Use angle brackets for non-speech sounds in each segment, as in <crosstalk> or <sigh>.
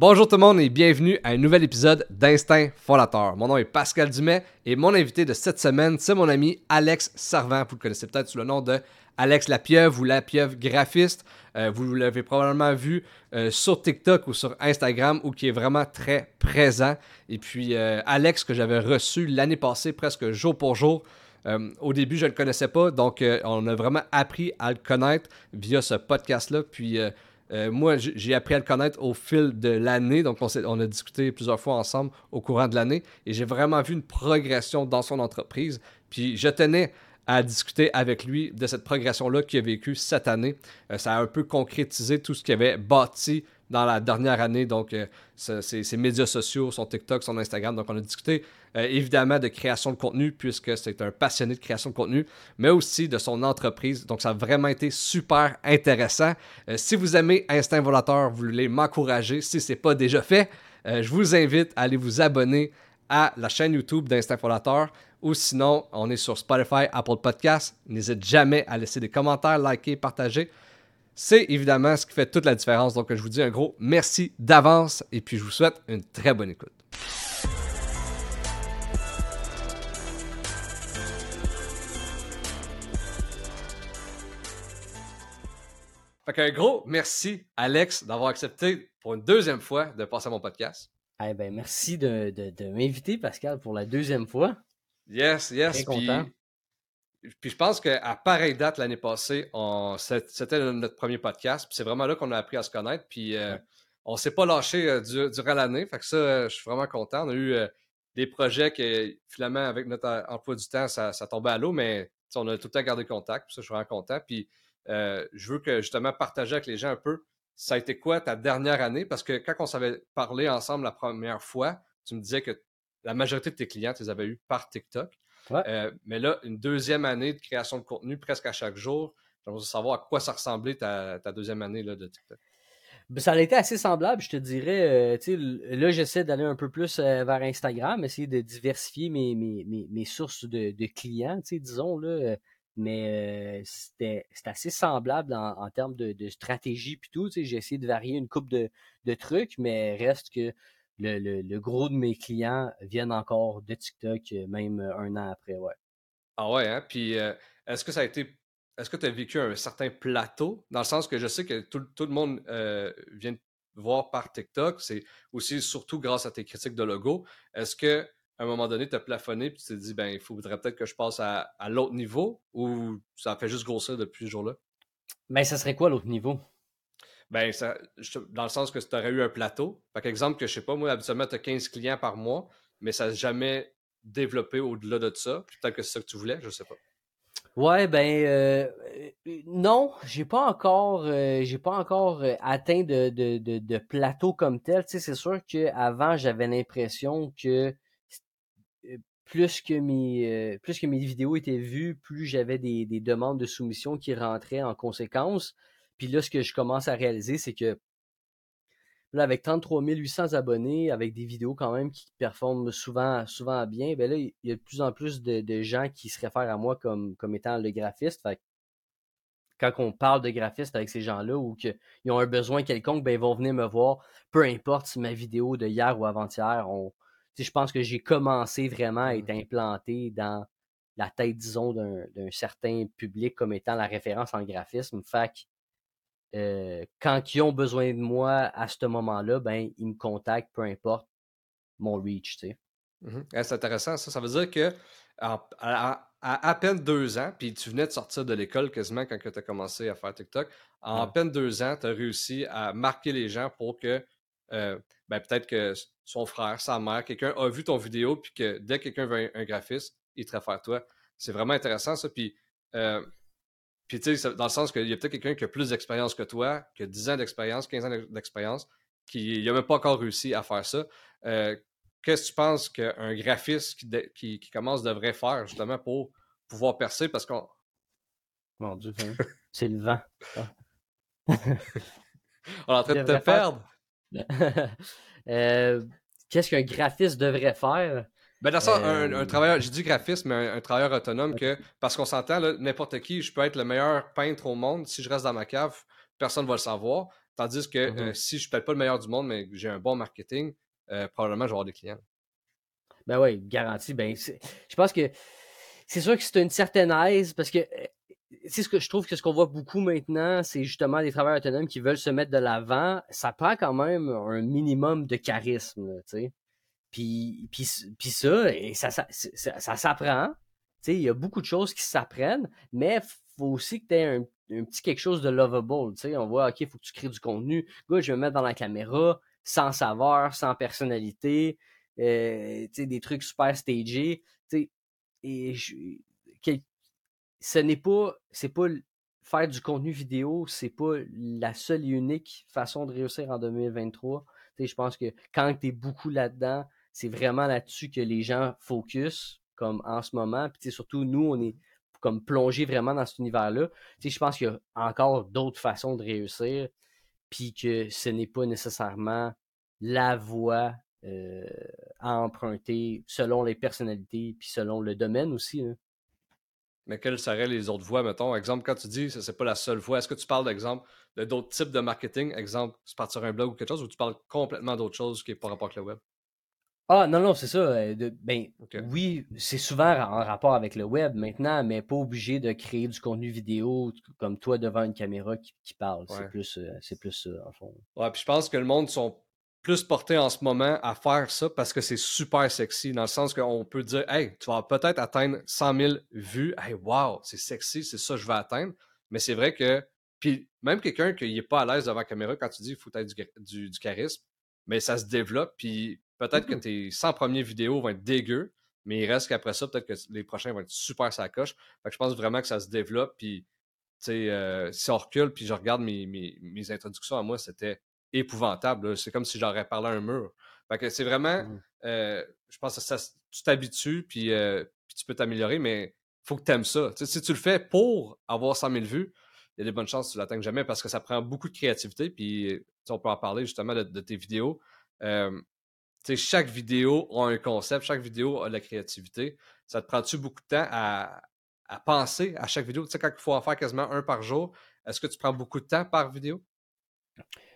Bonjour tout le monde et bienvenue à un nouvel épisode d'Instinct Fondateur. Mon nom est Pascal Dumais et mon invité de cette semaine, c'est mon ami Alex Servant. Vous le connaissez peut-être sous le nom de Alex Lapieuvre ou Lapieuvre graphiste. Euh, vous l'avez probablement vu euh, sur TikTok ou sur Instagram où qui est vraiment très présent. Et puis euh, Alex que j'avais reçu l'année passée presque jour pour jour. au début, je ne le connaissais pas, donc on a vraiment appris à le connaître via ce podcast-là. Puis euh, moi, j'ai appris à le connaître au fil de l'année. Donc, on, a discuté plusieurs fois ensemble au courant de l'année. Et j'ai vraiment vu une progression dans son entreprise. Puis, je tenais à discuter avec lui de cette progression-là qu'il a vécue cette année. Euh, ça a un peu concrétisé tout ce qu'il avait bâti dans la dernière année. Donc, euh, ses, médias sociaux, son TikTok, son Instagram. Donc, on a discuté euh, évidemment de création de contenu, puisque c'est un passionné de création de contenu, mais aussi de son entreprise. Donc, ça a vraiment été super intéressant. Euh, si vous aimez Instinct Volateur, vous voulez m'encourager, si ce n'est pas déjà fait, je vous invite à aller vous abonner à la chaîne YouTube d'Instinct Volateur ou sinon, on est sur Spotify, Apple Podcasts. N'hésite jamais à laisser des commentaires, liker, partager. C'est évidemment ce qui fait toute la différence. Donc, je vous dis un gros merci d'avance et puis je vous souhaite une très bonne écoute. Fait qu'un gros merci, Alex, d'avoir accepté pour une deuxième fois de passer à mon podcast. Eh ben, merci de, m'inviter, Pascal, pour la deuxième fois. Yes, yes. Très content. Puis je pense qu'à pareille date l'année passée, c'était notre premier podcast. Puis c'est vraiment là qu'on a appris à se connaître. Puis euh, on ne s'est pas lâché euh, durant l'année. Fait que ça, euh, je suis vraiment content. On a eu des projets que finalement, avec notre emploi du temps, ça, tombait à l'eau, mais on a tout le temps gardé contact. Puis ça, je suis vraiment content. Puis je veux que justement partager avec les gens un peu. Ça a été quoi ta dernière année? Parce que quand on s'avait parlé ensemble la première fois, tu me disais que la majorité de tes clients, tu les avais eus par TikTok. Euh, mais là, une deuxième année de création de contenu presque à chaque jour. J'aimerais savoir à quoi ça ressemblait ta, deuxième année là, de TikTok. Ben, ça a été assez semblable, je te dirais. Euh, là, j'essaie d'aller un peu plus euh, vers Instagram, essayer de diversifier mes, mes, sources de, clients, disons. Là, mais c'était assez semblable en, termes de, stratégie puis tout. J'ai essayé de varier une coupe de, de trucs, mais reste que le, gros de mes clients viennent encore de TikTok, euh, même euh, un an après, ouais. Ah ouais, hein? Puis euh, est-ce que ça a été. Est-ce que tu as vécu un certain plateau? Dans le sens que je sais que tout, le monde vient voir par TikTok. C'est aussi surtout grâce à tes critiques de logo. Est-ce que à un moment donné, tu as plafonné et tu t'es dit, ben, il faudrait peut-être que je passe à, l'autre niveau ou ça fait juste grossir depuis ce jour-là? Ben, ça serait quoi l'autre niveau? Ben, ça, dans le sens que tu aurais eu un plateau. Par exemple, que je sais pas, moi, habituellement, tu as 15 clients par mois, mais ça n'a jamais développé au-delà de ça. Peut-être que c'est ça que tu voulais, je sais pas. Ouais, ben euh, non, j'ai pas encore euh, j'ai pas encore euh, atteint de, de, de, plateau comme tel. Tu sais, c'est sûr qu'avant, j'avais l'impression que plus que mes plus que mes vidéos étaient vues, plus j'avais des, des, demandes de soumission qui rentraient en conséquence. Puis là, ce que je commence à réaliser, c'est que avec 33 800 abonnés, avec des vidéos quand même qui performent souvent, souvent bien, ben là, il y a de plus en plus de, gens qui se réfèrent à moi comme, étant le graphiste. Quand on parle de graphiste avec ces gens-là ou qu'ils ont un besoin quelconque, ben ils vont venir me voir, peu importe si ma vidéo de hier ou avant-hier, on, je pense que j'ai commencé vraiment à être mmh. implanté dans la tête, disons, d'un certain public comme étant la référence en graphisme. Fait euh, quand ils ont besoin de moi à ce moment-là, ben, ils me contactent, peu importe mon reach, tu sais. Mmh c'est intéressant, ça. Ça veut dire que à, à, peine deux ans, puis tu venais de sortir de l'école quasiment quand tu as commencé à faire TikTok, en à peine deux ans, tu as réussi à marquer les gens pour que euh, ben, peut-être que son frère, sa mère, quelqu'un a vu ton vidéo, puis que dès que quelqu'un veut un, graphiste, il te réfère toi. C'est vraiment intéressant, ça. Puis euh, puis, tu sais, dans le sens qu'il y a peut-être quelqu'un qui a plus d'expérience que toi, qui a 10 ans d'expérience, 15 ans d'expérience, qui n'a même pas encore réussi à faire ça. Euh, qu'est-ce que tu penses qu'un graphiste qui, commence devrait faire, justement, pour pouvoir percer? Parce qu'on. Mon Dieu, <laughs> c'est le vent. <laughs> On est en train de te perdre. <laughs> Euh, qu'est-ce qu'un graphiste devrait faire? Ben, dans ça, un, euh, travailleur, j'ai dit graphiste, mais un, travailleur autonome que, parce qu'on s'entend, n'importe qui, je peux être le meilleur peintre au monde, si je reste dans ma cave, personne ne va le savoir. Tandis que Mhm. si je suis peut-être pas le meilleur du monde, mais j'ai un bon marketing, probablement je vais avoir des clients. Ben oui, garanti. Ben, je pense que c'est sûr que c'est une certaine aise parce que c'est ce que je trouve que ce qu'on voit beaucoup maintenant, c'est justement des travailleurs autonomes qui veulent se mettre de l'avant. Ça prend quand même un minimum de charisme, tu sais. Puis, puis, puis ça, et ça, ça, ça, s'apprend. Tu sais, il y a beaucoup de choses qui s'apprennent, mais faut aussi que tu aies un, petit quelque chose de lovable. Tu sais, on voit, OK, faut que tu crées du contenu. Good, je vais me mettre dans la caméra, sans saveur, sans personnalité, euh, tu sais, des trucs super stagés. Tu sais, et je, ce n'est pas, c'est pas faire du contenu vidéo, c'est pas la seule et unique façon de réussir en 2023. Tu sais, je pense que quand tu es beaucoup là-dedans, c'est vraiment là-dessus que les gens focus, comme en ce moment. Puis surtout, nous, on est comme plongé vraiment dans cet univers-là. Je pense qu'il y a encore d'autres façons de réussir, puis que ce n'est pas nécessairement la voie euh, à emprunter selon les personnalités, puis selon le domaine aussi. Mais quelles seraient les autres voies, mettons? Exemple, quand tu dis que ce n'est pas la seule voie, est-ce que tu parles, d'exemple, de d'autres types de marketing? Exemple, tu partir un blog ou quelque chose, ou tu parles complètement d'autre chose qui est par rapport avec le web? Ah non, non, c'est ça. Euh, ben, oui, c'est souvent en rapport avec le web maintenant, mais pas obligé de créer du contenu vidéo comme toi devant une caméra qui, parle. C'est plus, euh, c'est plus ça, en fond. Ouais, puis je pense que le monde sont plus portés en ce moment à faire ça parce que c'est super sexy, dans le sens qu'on peut dire, hey, tu vas peut-être atteindre 100 000 vues. Hey, wow, c'est sexy, c'est ça que je vais atteindre. Mais c'est vrai que, puis même quelqu'un qui n'est pas à l'aise devant la caméra, quand tu dis qu'il faut être du, du charisme, mais ça se développe, puis Peut-être que mm-hmm. tes 100 premières vidéos vont être dégueux, mais il reste qu'après ça, peut-être que les prochains vont être super sacoches. Fait que je pense vraiment que ça se développe. Puis, euh, si on recule, puis je regarde mes, mes, introductions à moi, c'était épouvantable. C'est comme si j'aurais parlé à un mur. Fait que c'est vraiment, mm-hmm. euh, je pense que ça, tu t'habitues, puis, euh, puis, tu peux t'améliorer, mais il faut que tu aimes ça. si tu le fais pour avoir 100 000 vues, il y a des bonnes chances que tu l'atteignes jamais parce que ça prend beaucoup de créativité. Puis, on peut en parler justement de, tes vidéos chaque vidéo a un concept, chaque vidéo a de la créativité. Ça te prend-tu beaucoup de temps à, penser à chaque vidéo? Tu sais, quand il faut en faire quasiment un par jour, est-ce que tu prends beaucoup de temps par vidéo?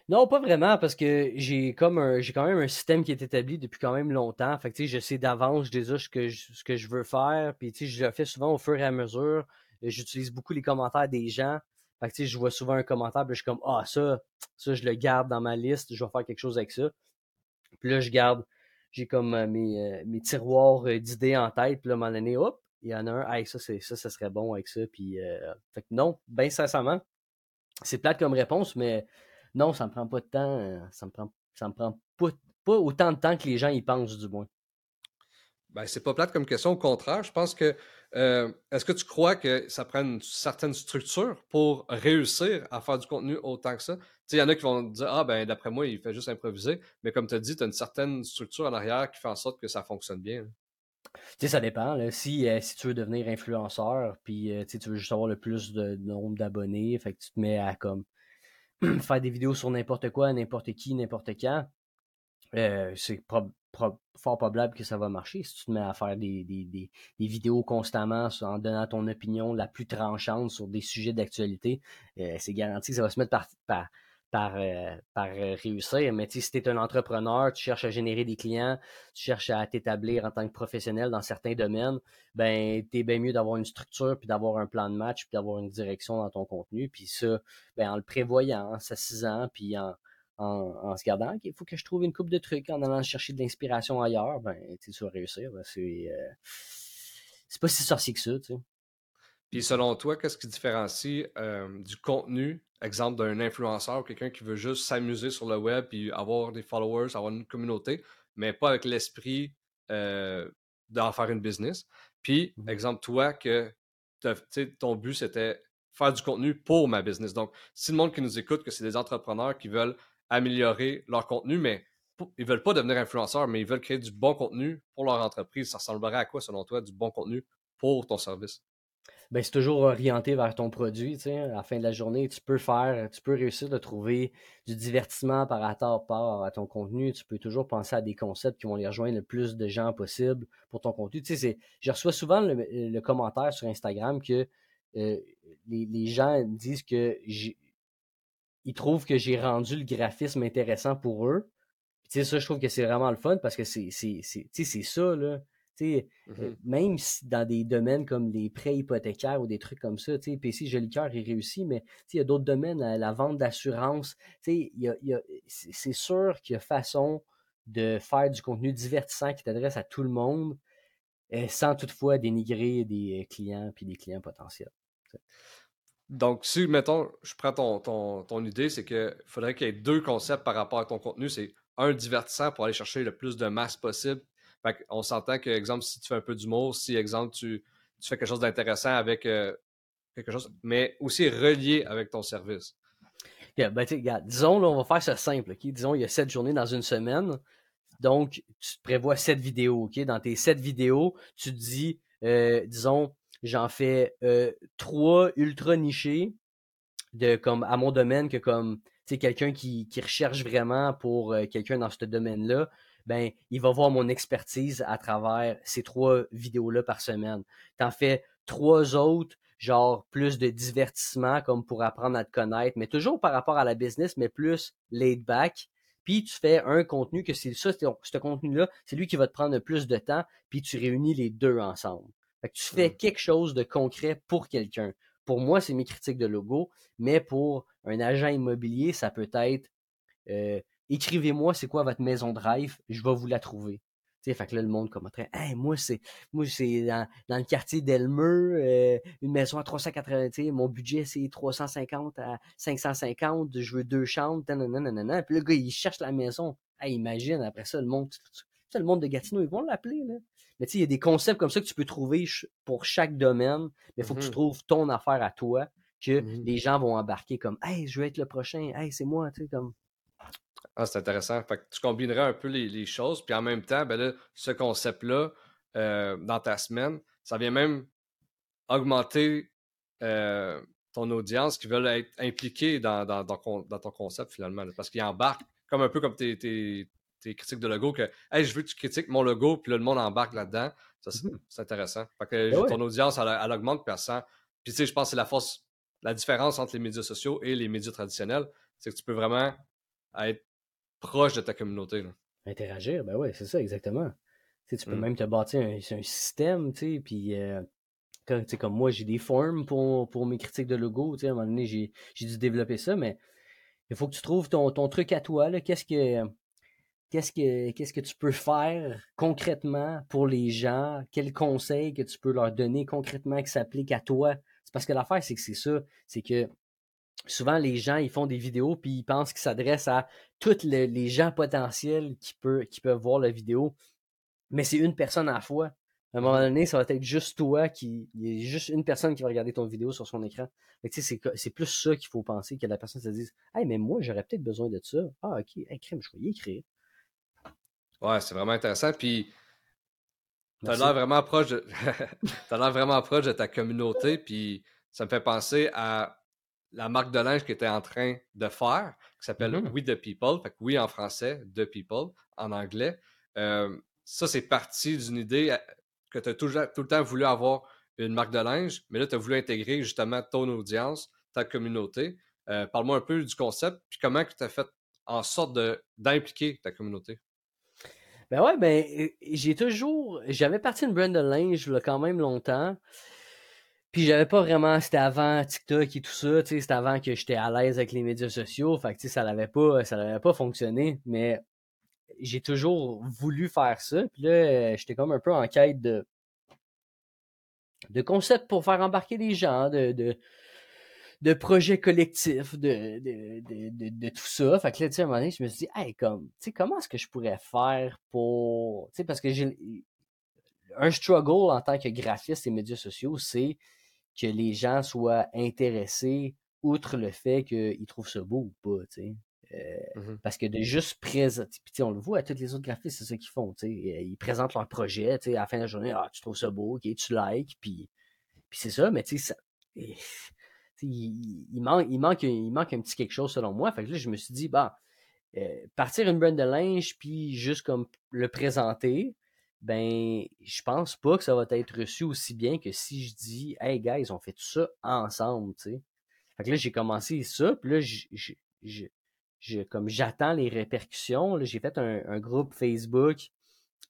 Non, pas vraiment, parce que j'ai quand même un système qui est établi depuis quand même longtemps. Fait que, je sais d'avance déjà ce que je, veux faire. Puis je le fais souvent au fur et à mesure. J'utilise beaucoup les commentaires des gens. Fait que, je vois souvent un commentaire, puis je suis comme Ah, ça, ça, je le garde dans ma liste, je vais faire quelque chose avec ça. Puis là, je garde, j'ai comme euh, mes, euh, mes tiroirs euh, d'idées en tête. Puis là, à un moment donné, hop, il y en a un, hey, ça, c'est, ça, ça serait bon avec ça. Puis, fait que non, bien sincèrement, c'est plate comme réponse, mais non, ça me prend pas de temps. ça me prend, ça me prend pas, pas autant de temps que les gens y pensent, du moins. Ben, c'est pas plate comme question. Au contraire, je pense que. Est-ce que tu crois que ça prend une certaine structure pour réussir à faire du contenu autant que ça? il y en a qui vont dire Ah, ben, d'après moi, il fait juste improviser. Mais comme tu as dit, tu as une certaine structure en arrière qui fait en sorte que ça fonctionne bien. Tu sais, ça dépend. Si, euh, si tu veux devenir influenceur, puis euh, tu veux juste avoir le plus de, nombre d'abonnés, fait que tu te mets à comme <clears throat> faire des vidéos sur n'importe quoi, n'importe qui, n'importe quand, euh, c'est fort probable que ça va marcher. Si tu te mets à faire des, vidéos constamment en donnant ton opinion la plus tranchante sur des sujets d'actualité, c'est garanti que ça va se mettre par, par, euh, par euh, réussir. Mais si tu es un entrepreneur, tu cherches à générer des clients, tu cherches à t'établir en tant que professionnel dans certains domaines, ben tu es bien mieux d'avoir une structure, puis d'avoir un plan de match, puis d'avoir une direction dans ton contenu. Puis ça, ben, en le prévoyant, en s'assisant, puis en, en, se gardant, il faut que je trouve une coupe de trucs en allant chercher de l'inspiration ailleurs, ben tu vas réussir. Ben, c'est, euh, c'est pas si sorcier que ça. Puis selon toi, qu'est-ce qui différencie du contenu exemple d'un influenceur ou quelqu'un qui veut juste s'amuser sur le web et avoir des followers, avoir une communauté, mais pas avec l'esprit euh, d'en faire une business. Puis, mmh exemple, toi, que ton but, c'était faire du contenu pour ma business. Donc, si le monde qui nous écoute, que c'est des entrepreneurs qui veulent améliorer leur contenu, mais ils veulent pas devenir influenceurs, mais ils veulent créer du bon contenu pour leur entreprise, ça ressemblerait à quoi, selon toi, du bon contenu pour ton service? Ben, c'est toujours orienté vers ton produit. À la fin de la journée, tu peux faire, tu peux réussir de trouver du divertissement par rapport à ton contenu. Tu peux toujours penser à des concepts qui vont les rejoindre le plus de gens possible pour ton contenu. Tu je reçois souvent le, commentaire sur Instagram que euh, les, gens disent que ils trouvent que j'ai rendu le graphisme intéressant pour eux. Ça, je trouve que c'est vraiment le fun parce que c'est ça, là. Mmh Même si dans des domaines comme les prêts hypothécaires ou des trucs comme ça, tu sais, PC Jolicoeur, il réussit, mais il y a d'autres domaines, la, vente d'assurance, tu sais, c'est sûr qu'il y a façon de faire du contenu divertissant qui t'adresse à tout le monde, euh, sans toutefois dénigrer des euh, clients puis des clients potentiels. Donc, si, mettons, je prends ton, ton, idée, c'est qu'il faudrait qu'il y ait deux concepts par rapport à ton contenu. C'est un divertissant pour aller chercher le plus de masse possible. On s'entend que, exemple, si tu fais un peu d'humour, si, exemple, tu, fais quelque chose d'intéressant avec euh, quelque chose, mais aussi relié avec ton service. ben, disons, là, on va faire ça simple. Disons, il y a sept journées dans une semaine. Donc, tu te prévois sept vidéos. Dans tes sept vidéos, tu te dis, euh, disons, j'en fais euh, trois ultra nichés de, comme, à mon domaine que comme quelqu'un qui, recherche vraiment pour quelqu'un dans ce domaine-là, ben, il va voir mon expertise à travers ces trois vidéos-là par semaine. Tu en fais trois autres, genre plus de divertissement, comme pour apprendre à te connaître, mais toujours par rapport à la business, mais plus laid back. Puis tu fais un contenu que c'est ça, ce contenu-là, c'est lui qui va te prendre le plus de temps, puis tu réunis les deux ensemble. Fait que tu fais mmh. quelque chose de concret pour quelqu'un. Pour moi, c'est mes critiques de logo, mais pour un agent immobilier, ça peut être euh, écrivez-moi c'est quoi votre maison de rêve, je vais vous la trouver. sais, fait que là, le monde commenterait hey, moi, c'est moi c'est dans, dans, le quartier d'Elmeux, euh, une maison à 380, mon budget c'est 350 à 550, je veux deux chambres, nanana. Puis le gars, il cherche la maison. Hey, imagine, après ça, le monde, le monde de Gatineau, ils vont l'appeler. Là. Mais tu sais, il y a des concepts comme ça que tu peux trouver pour chaque domaine, mais il faut que tu mmh trouves ton affaire à toi, que mmh les gens vont embarquer comme Hey, je veux être le prochain, hey, c'est moi, tu sais, comme. Ah, c'est intéressant. Fait que tu combinerais un peu les, choses, puis en même temps, ben là, ce concept-là, euh, dans ta semaine, ça vient même augmenter euh, ton audience qui veulent être impliqués dans, dans, ton concept finalement. parce qu'ils embarquent, comme un peu comme tes, tes, critiques de logo, que Hey, je veux que tu critiques mon logo, puis là, le monde embarque là-dedans. Ça, c'est mmh intéressant. Fait que ben ton audience, elle, augmente, puis elle Puis tu sais, je pense que c'est la force, la différence entre les médias sociaux et les médias traditionnels, c'est que tu peux vraiment être proche de ta communauté. Interagir, ben oui, c'est ça, exactement. tu peux mmh. même te bâtir un, un système, tu sais, puis euh, comme moi, j'ai des formes pour, pour mes critiques de logo, tu sais, à un moment donné, j'ai dû développer ça, mais il faut que tu trouves ton, ton truc à toi, qu'est-ce que qu'est-ce que qu'est-ce que tu peux faire concrètement pour les gens, quels conseils que tu peux leur donner concrètement qui s'appliquent à toi? C'est parce que l'affaire, c'est que c'est ça, c'est que souvent les gens ils font des vidéos puis ils pensent qu'ils s'adressent à tous les gens potentiels qui, peuvent, qui peuvent voir la vidéo. Mais c'est une personne à la fois. À un moment donné, ça va être juste toi qui. Il y a juste une personne qui va regarder ton vidéo sur son écran. C'est plus ça qu'il faut penser, que la personne se dise Hey, mais moi, j'aurais peut-être besoin de ça. Ah, ok, hey, crème, je vais y écrire. Ouais, c'est vraiment intéressant. Puis, t'as l'air vraiment proche de. <laughs> l'air vraiment proche de ta communauté. Puis, ça me fait penser à la marque de linge qui était en train de faire, qui s'appelle mm-hmm. We the People. Fait que oui en français, The People en anglais. Euh, ça, c'est parti d'une idée euh, que tu as tout, tout, le temps voulu avoir une marque de linge, mais là, tu as voulu intégrer justement ton audience, ta communauté. Euh, parle-moi un peu du concept, puis comment tu as fait en sorte d'impliquer ta communauté? Ben ouais, ben j'ai toujours. J'avais parti une brand de linge là, quand même longtemps. Puis j'avais pas vraiment, c'était avant TikTok et tout ça, tu sais, c'était avant que j'étais à l'aise avec les médias sociaux, fait que tu sais, ça n'avait pas, ça n'avait pas fonctionné, mais j'ai toujours voulu faire ça, puis là, j'étais comme un peu en quête de de concepts pour faire embarquer les gens, de, de, de projets collectifs, de, de, de, tout ça. Fait que là, tu sais, à un moment donné, je me suis dit, hey, comme, tu sais, comment est-ce que je pourrais faire pour, tu sais, parce que j'ai un struggle en tant que graphiste et médias sociaux, c'est que les gens soient intéressés outre le fait qu'ils trouvent ça beau ou pas, tu sais. Euh, mmh parce que de juste présenter, puis on le voit à tous les autres graphistes, c'est ça qu'ils font. Ils présentent leur projet, à la fin de la journée, ah, tu trouves ça beau, ok, tu likes, puis, puis c'est ça, mais tu sais, <laughs> il, il, manque, il, manque, il manque un petit quelque chose selon moi. Fait que là, je me suis dit, bah, partir une brand de linge, puis juste comme le présenter, ben, je pense pas que ça va être reçu aussi bien que si je dis, hey, guys, on fait tout ça ensemble, tu sais. Fait que là, j'ai commencé ça, puis là, je, comme j'attends les répercussions. J'ai fait un, groupe Facebook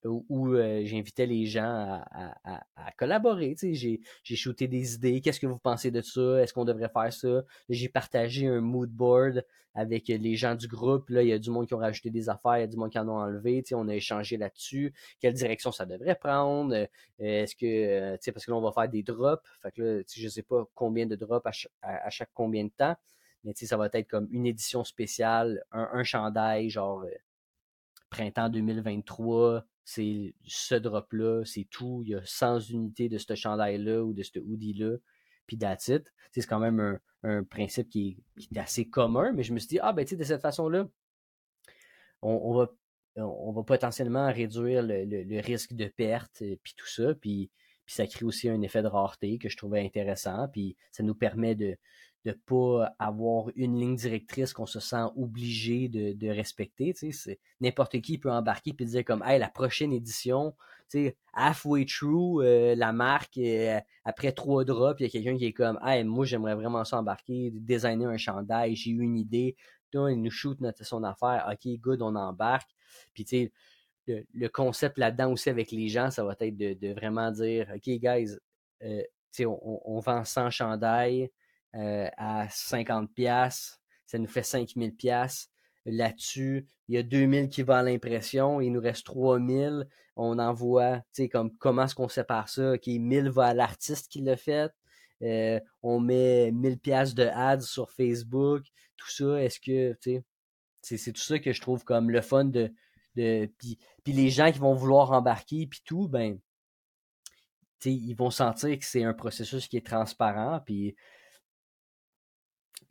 où, euh, j'invitais les gens à, à, à, collaborer. J'ai, j'ai shooté des idées. Qu'est-ce que vous pensez de ça? Est-ce qu'on devrait faire ça? J'ai partagé un mood board avec les gens du groupe. Là, il y a du monde qui ont rajouté des affaires, il y a du monde qui en ont enlevé. On a échangé là-dessus. Quelle direction ça devrait prendre? Euh, est-ce que, euh, parce que là, on va faire des drops. Fait que là, je sais pas combien de drops à, chaque combien de temps. Mais ça va être comme une édition spéciale, un, un chandail, genre printemps 2023, c'est ce drop-là, c'est tout. Il y a 100 unités de ce chandail-là ou de ce hoodie-là, puis that's it. C'est quand même un, principe qui est, assez commun, mais je me suis dit, ah ben tu sais, de cette façon-là, on, va potentiellement réduire le, risque de perte, euh, puis tout ça, puis, puis ça crée aussi un effet de rareté que je trouvais intéressant, puis ça nous permet de, de pas avoir une ligne directrice qu'on se sent obligé de, de respecter. N'importe qui peut embarquer et dire comme Hey, la prochaine édition, halfway through euh, la marque, euh, après trois drops, il y a quelqu'un qui est comme Hey, moi j'aimerais vraiment ça embarquer, designer un chandail, j'ai eu une idée, il nous shoot notre, son affaire, ok, good, on embarque. Puis tu sais, le, concept là-dedans aussi avec les gens, ça va être de, de vraiment dire OK, guys, euh, on, on, vend 100 chandails euh, à 50 pièces, ça nous fait 5000 pièces. Là-dessus, il y a 2000 qui vont à l'impression, il nous reste 3000. On envoie, tu sais, comme comment est-ce qu'on sépare ça? OK, 1000 va à l'artiste qui l'a fait. Euh, on met 1000 pièces de ads sur Facebook, tout ça. Est-ce que, tu sais, c'est tout ça que je trouve comme le fun de, de puis, puis les gens qui vont vouloir embarquer puis tout, ben, tu sais, ils vont sentir que c'est un processus qui est transparent puis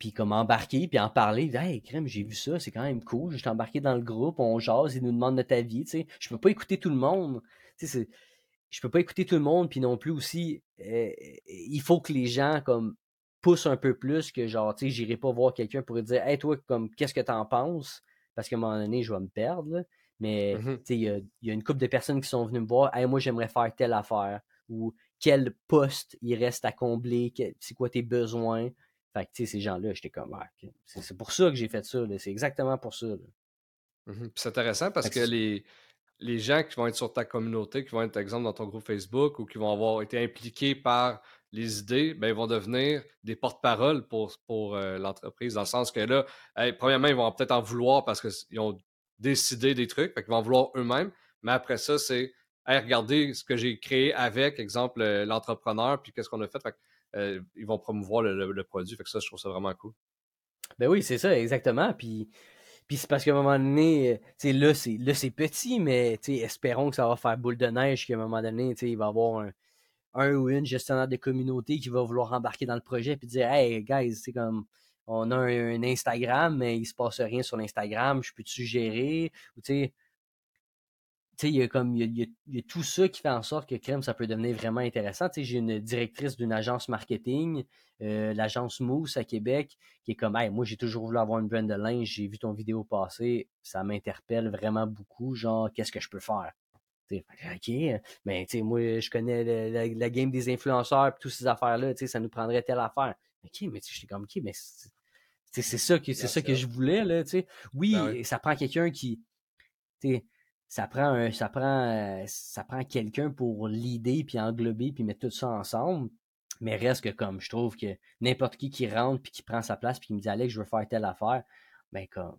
puis comme embarquer, puis en parler, hey, crème, j'ai vu ça, c'est quand même cool, je suis embarqué dans le groupe, on jase, ils nous demandent de ta vie, tu sais. Je peux pas écouter tout le monde, tu sais, je peux pas écouter tout le monde, puis non plus aussi, euh, il faut que les gens, comme, poussent un peu plus que genre, tu sais, j'irai pas voir quelqu'un pour dire, hey, toi, comme, qu'est-ce que t'en penses? Parce qu'à un moment donné, je vais me perdre, Mais, mmh il y a, une couple de personnes qui sont venues me voir, hey, moi, j'aimerais faire telle affaire, ou quel poste il reste à combler, c'est quoi tes besoins? Fait que, tu sais, ces gens-là, j'étais comme, ah, c'est pour ça que j'ai fait ça, c'est exactement pour ça. Mmh c'est intéressant parce que, les, les gens qui vont être sur ta communauté, qui vont être, exemple, dans ton groupe Facebook ou qui vont avoir été impliqués par les idées, ben, ils vont devenir des porte-parole pour, pour euh, l'entreprise, dans le sens que là, premièrement, ils vont peut-être en vouloir parce qu'ils ont décidé des trucs, fait qu'ils vont en vouloir eux-mêmes, mais après ça, c'est, hey, regardez ce que j'ai créé avec, exemple, euh, l'entrepreneur, puis qu'est-ce qu'on a fait. fait euh, ils vont promouvoir le, produit. Fait que ça, je trouve ça vraiment cool. Ben oui, c'est ça, exactement. Puis, puis c'est parce qu'à un moment donné, là, c'est, là, c'est petit, mais espérons que ça va faire boule de neige, qu'à un moment donné, il va y avoir un, ou une gestionnaire de communauté qui va vouloir embarquer dans le projet et dire Hey, guys, c'est comme on a un, Instagram, mais il se passe rien sur l'Instagram, je peux-tu gérer? Ou tu sais, il y a comme il y a, tout ça qui fait en sorte que Crème, ça peut devenir vraiment intéressant. J'ai une directrice d'une agence marketing, euh, l'agence Mousse à Québec, qui est comme hey, moi j'ai toujours voulu avoir une brand de linge, j'ai vu ton vidéo passer, ça m'interpelle vraiment beaucoup, genre qu'est-ce que je peux faire? OK, mais tu moi je connais la, game des influenceurs et toutes ces affaires-là, ça nous prendrait telle affaire. OK, mais j'étais comme OK, mais c'est ça que c'est ça que je voulais, là, Oui, ben ça prend quelqu'un qui ça prend un, ça prend, euh, ça prend quelqu'un pour l'idée puis englober puis mettre tout ça ensemble. Mais reste que comme je trouve que n'importe qui qui rentre puis qui prend sa place puis qui me dit Alex, je veux faire telle affaire, ben comme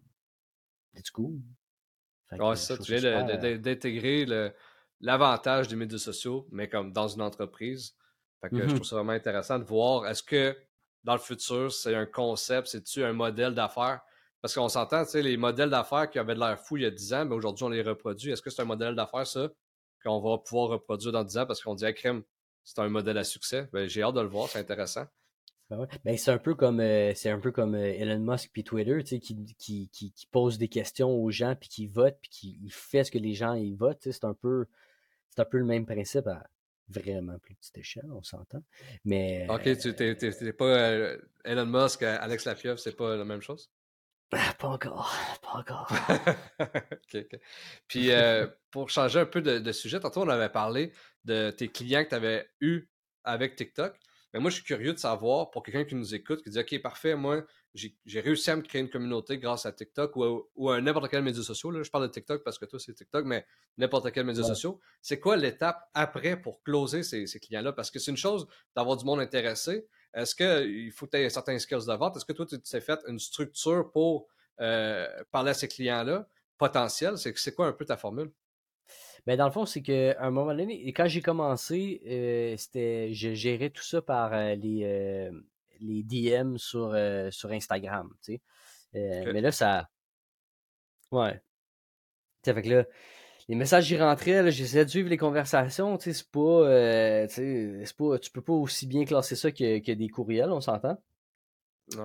c'est cool. Ouais, ça, tu viens euh d'intégrer l'avantage des médias sociaux, mais comme dans une entreprise. Fait que je mmh trouve ça vraiment intéressant de voir est-ce que dans le futur, c'est un concept, c'est-tu un modèle d'affaires parce qu'on s'entend, tu sais, les modèles d'affaires qui avaient de l'air fou il y a 10 ans, mais aujourd'hui, on les reproduit. Est-ce que c'est un modèle d'affaires, ça, qu'on va pouvoir reproduire dans 10 ans parce qu'on dit, à crème, c'est un modèle à succès? Ben, j'ai hâte de le voir, c'est intéressant. Ben, ben c'est un peu comme euh, c'est un peu comme euh, Elon Musk puis Twitter, tu sais, qui, qui, qui, pose des questions aux gens puis qui vote puis qui fait ce que les gens ils votent. C'est un peu c'est un peu le même principe à vraiment plus petite échelle, on s'entend. Mais Ok, tu t'es, pas euh, Elon Musk, Alex Lafieuvre, c'est pas la même chose? Ah, pas encore, pas encore. <laughs> Puis, <laughs> euh, pour changer un peu de, sujet, tantôt, on avait parlé de tes clients que tu avais eus avec TikTok. Mais moi, je suis curieux de savoir, pour quelqu'un qui nous écoute, qui dit OK, parfait, moi, j'ai réussi à me créer une communauté grâce à TikTok ou à, n'importe quel média social. Là. Je parle de TikTok parce que toi, c'est TikTok, mais n'importe quel média social. C'est quoi l'étape après pour closer ces, clients-là? Parce que c'est une chose d'avoir du monde intéressé. Est-ce qu'il faut que tu aies certains skills de vente? Est-ce que toi, tu t'es fait une structure pour euh, parler à ces clients-là potentiels? C'est quoi un peu ta formule? Ben dans le fond, c'est qu'à un moment donné, quand j'ai commencé, euh, c'était je gérais tout ça par euh, les, les DM sur, euh, sur Instagram, tu sais. Euh, mais là, ça... Ouais. Tu fait que là, les messages y rentraient, j'essayais de suivre les conversations, tu sais, c'est pas, euh, tu pas, tu peux pas aussi bien classer ça que, que des courriels, on s'entend.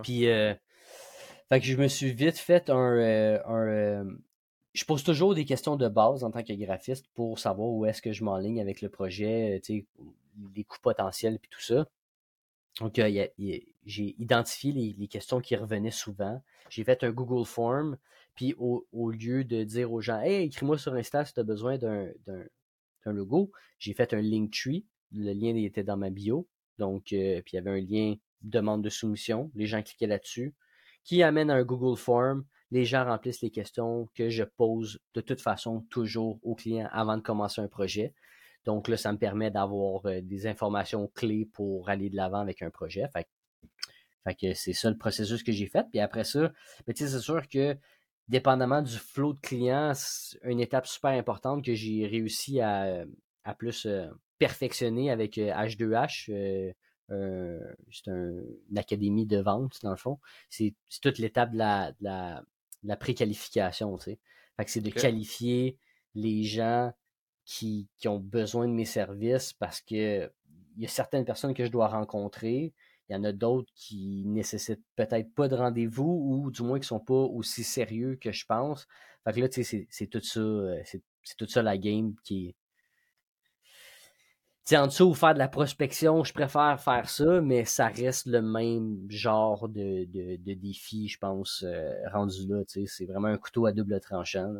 Puis, fait que je me suis vite fait un, un je pose toujours des questions de base en tant que graphiste pour savoir où est-ce que je m'enligne avec le projet, tu sais, les coûts potentiels puis tout ça. Donc, euh, j'ai identifié les, questions qui revenaient souvent. J'ai fait un Google Form, puis au, lieu de dire aux gens, hey, écris-moi sur Insta si tu as besoin d'un logo, j'ai fait un Linktree. Le lien était dans ma bio. Donc, euh, puis il y avait un lien demande de soumission. Les gens cliquaient là-dessus, qui amène à un Google Form. Les gens remplissent les questions que je pose de toute façon toujours aux clients avant de commencer un projet. Donc là, ça me permet d'avoir euh, des informations clés pour aller de l'avant avec un projet. Fait, que c'est ça le processus que j'ai fait. Puis après ça, ben, c'est sûr que dépendamment du flot de clients, c'est une étape super importante que j'ai réussi à, plus euh, perfectionner avec H2H. Euh, c'est une académie de vente, dans le fond. C'est toute l'étape de la, la, préqualification, tu sais. Fait que c'est de qualifier les gens qui, ont besoin de mes services parce que il y a certaines personnes que je dois rencontrer. Il y en a d'autres qui nécessitent peut-être pas de rendez-vous ou du moins qui sont pas aussi sérieux que je pense. Fait que là, tu sais, c'est tout ça, euh, c'est tout ça la game qui est. en dessous, faire de la prospection, je préfère faire ça, mais ça reste le même genre de, de, défi, je pense, euh, rendu là. C'est vraiment un couteau à double tranchant.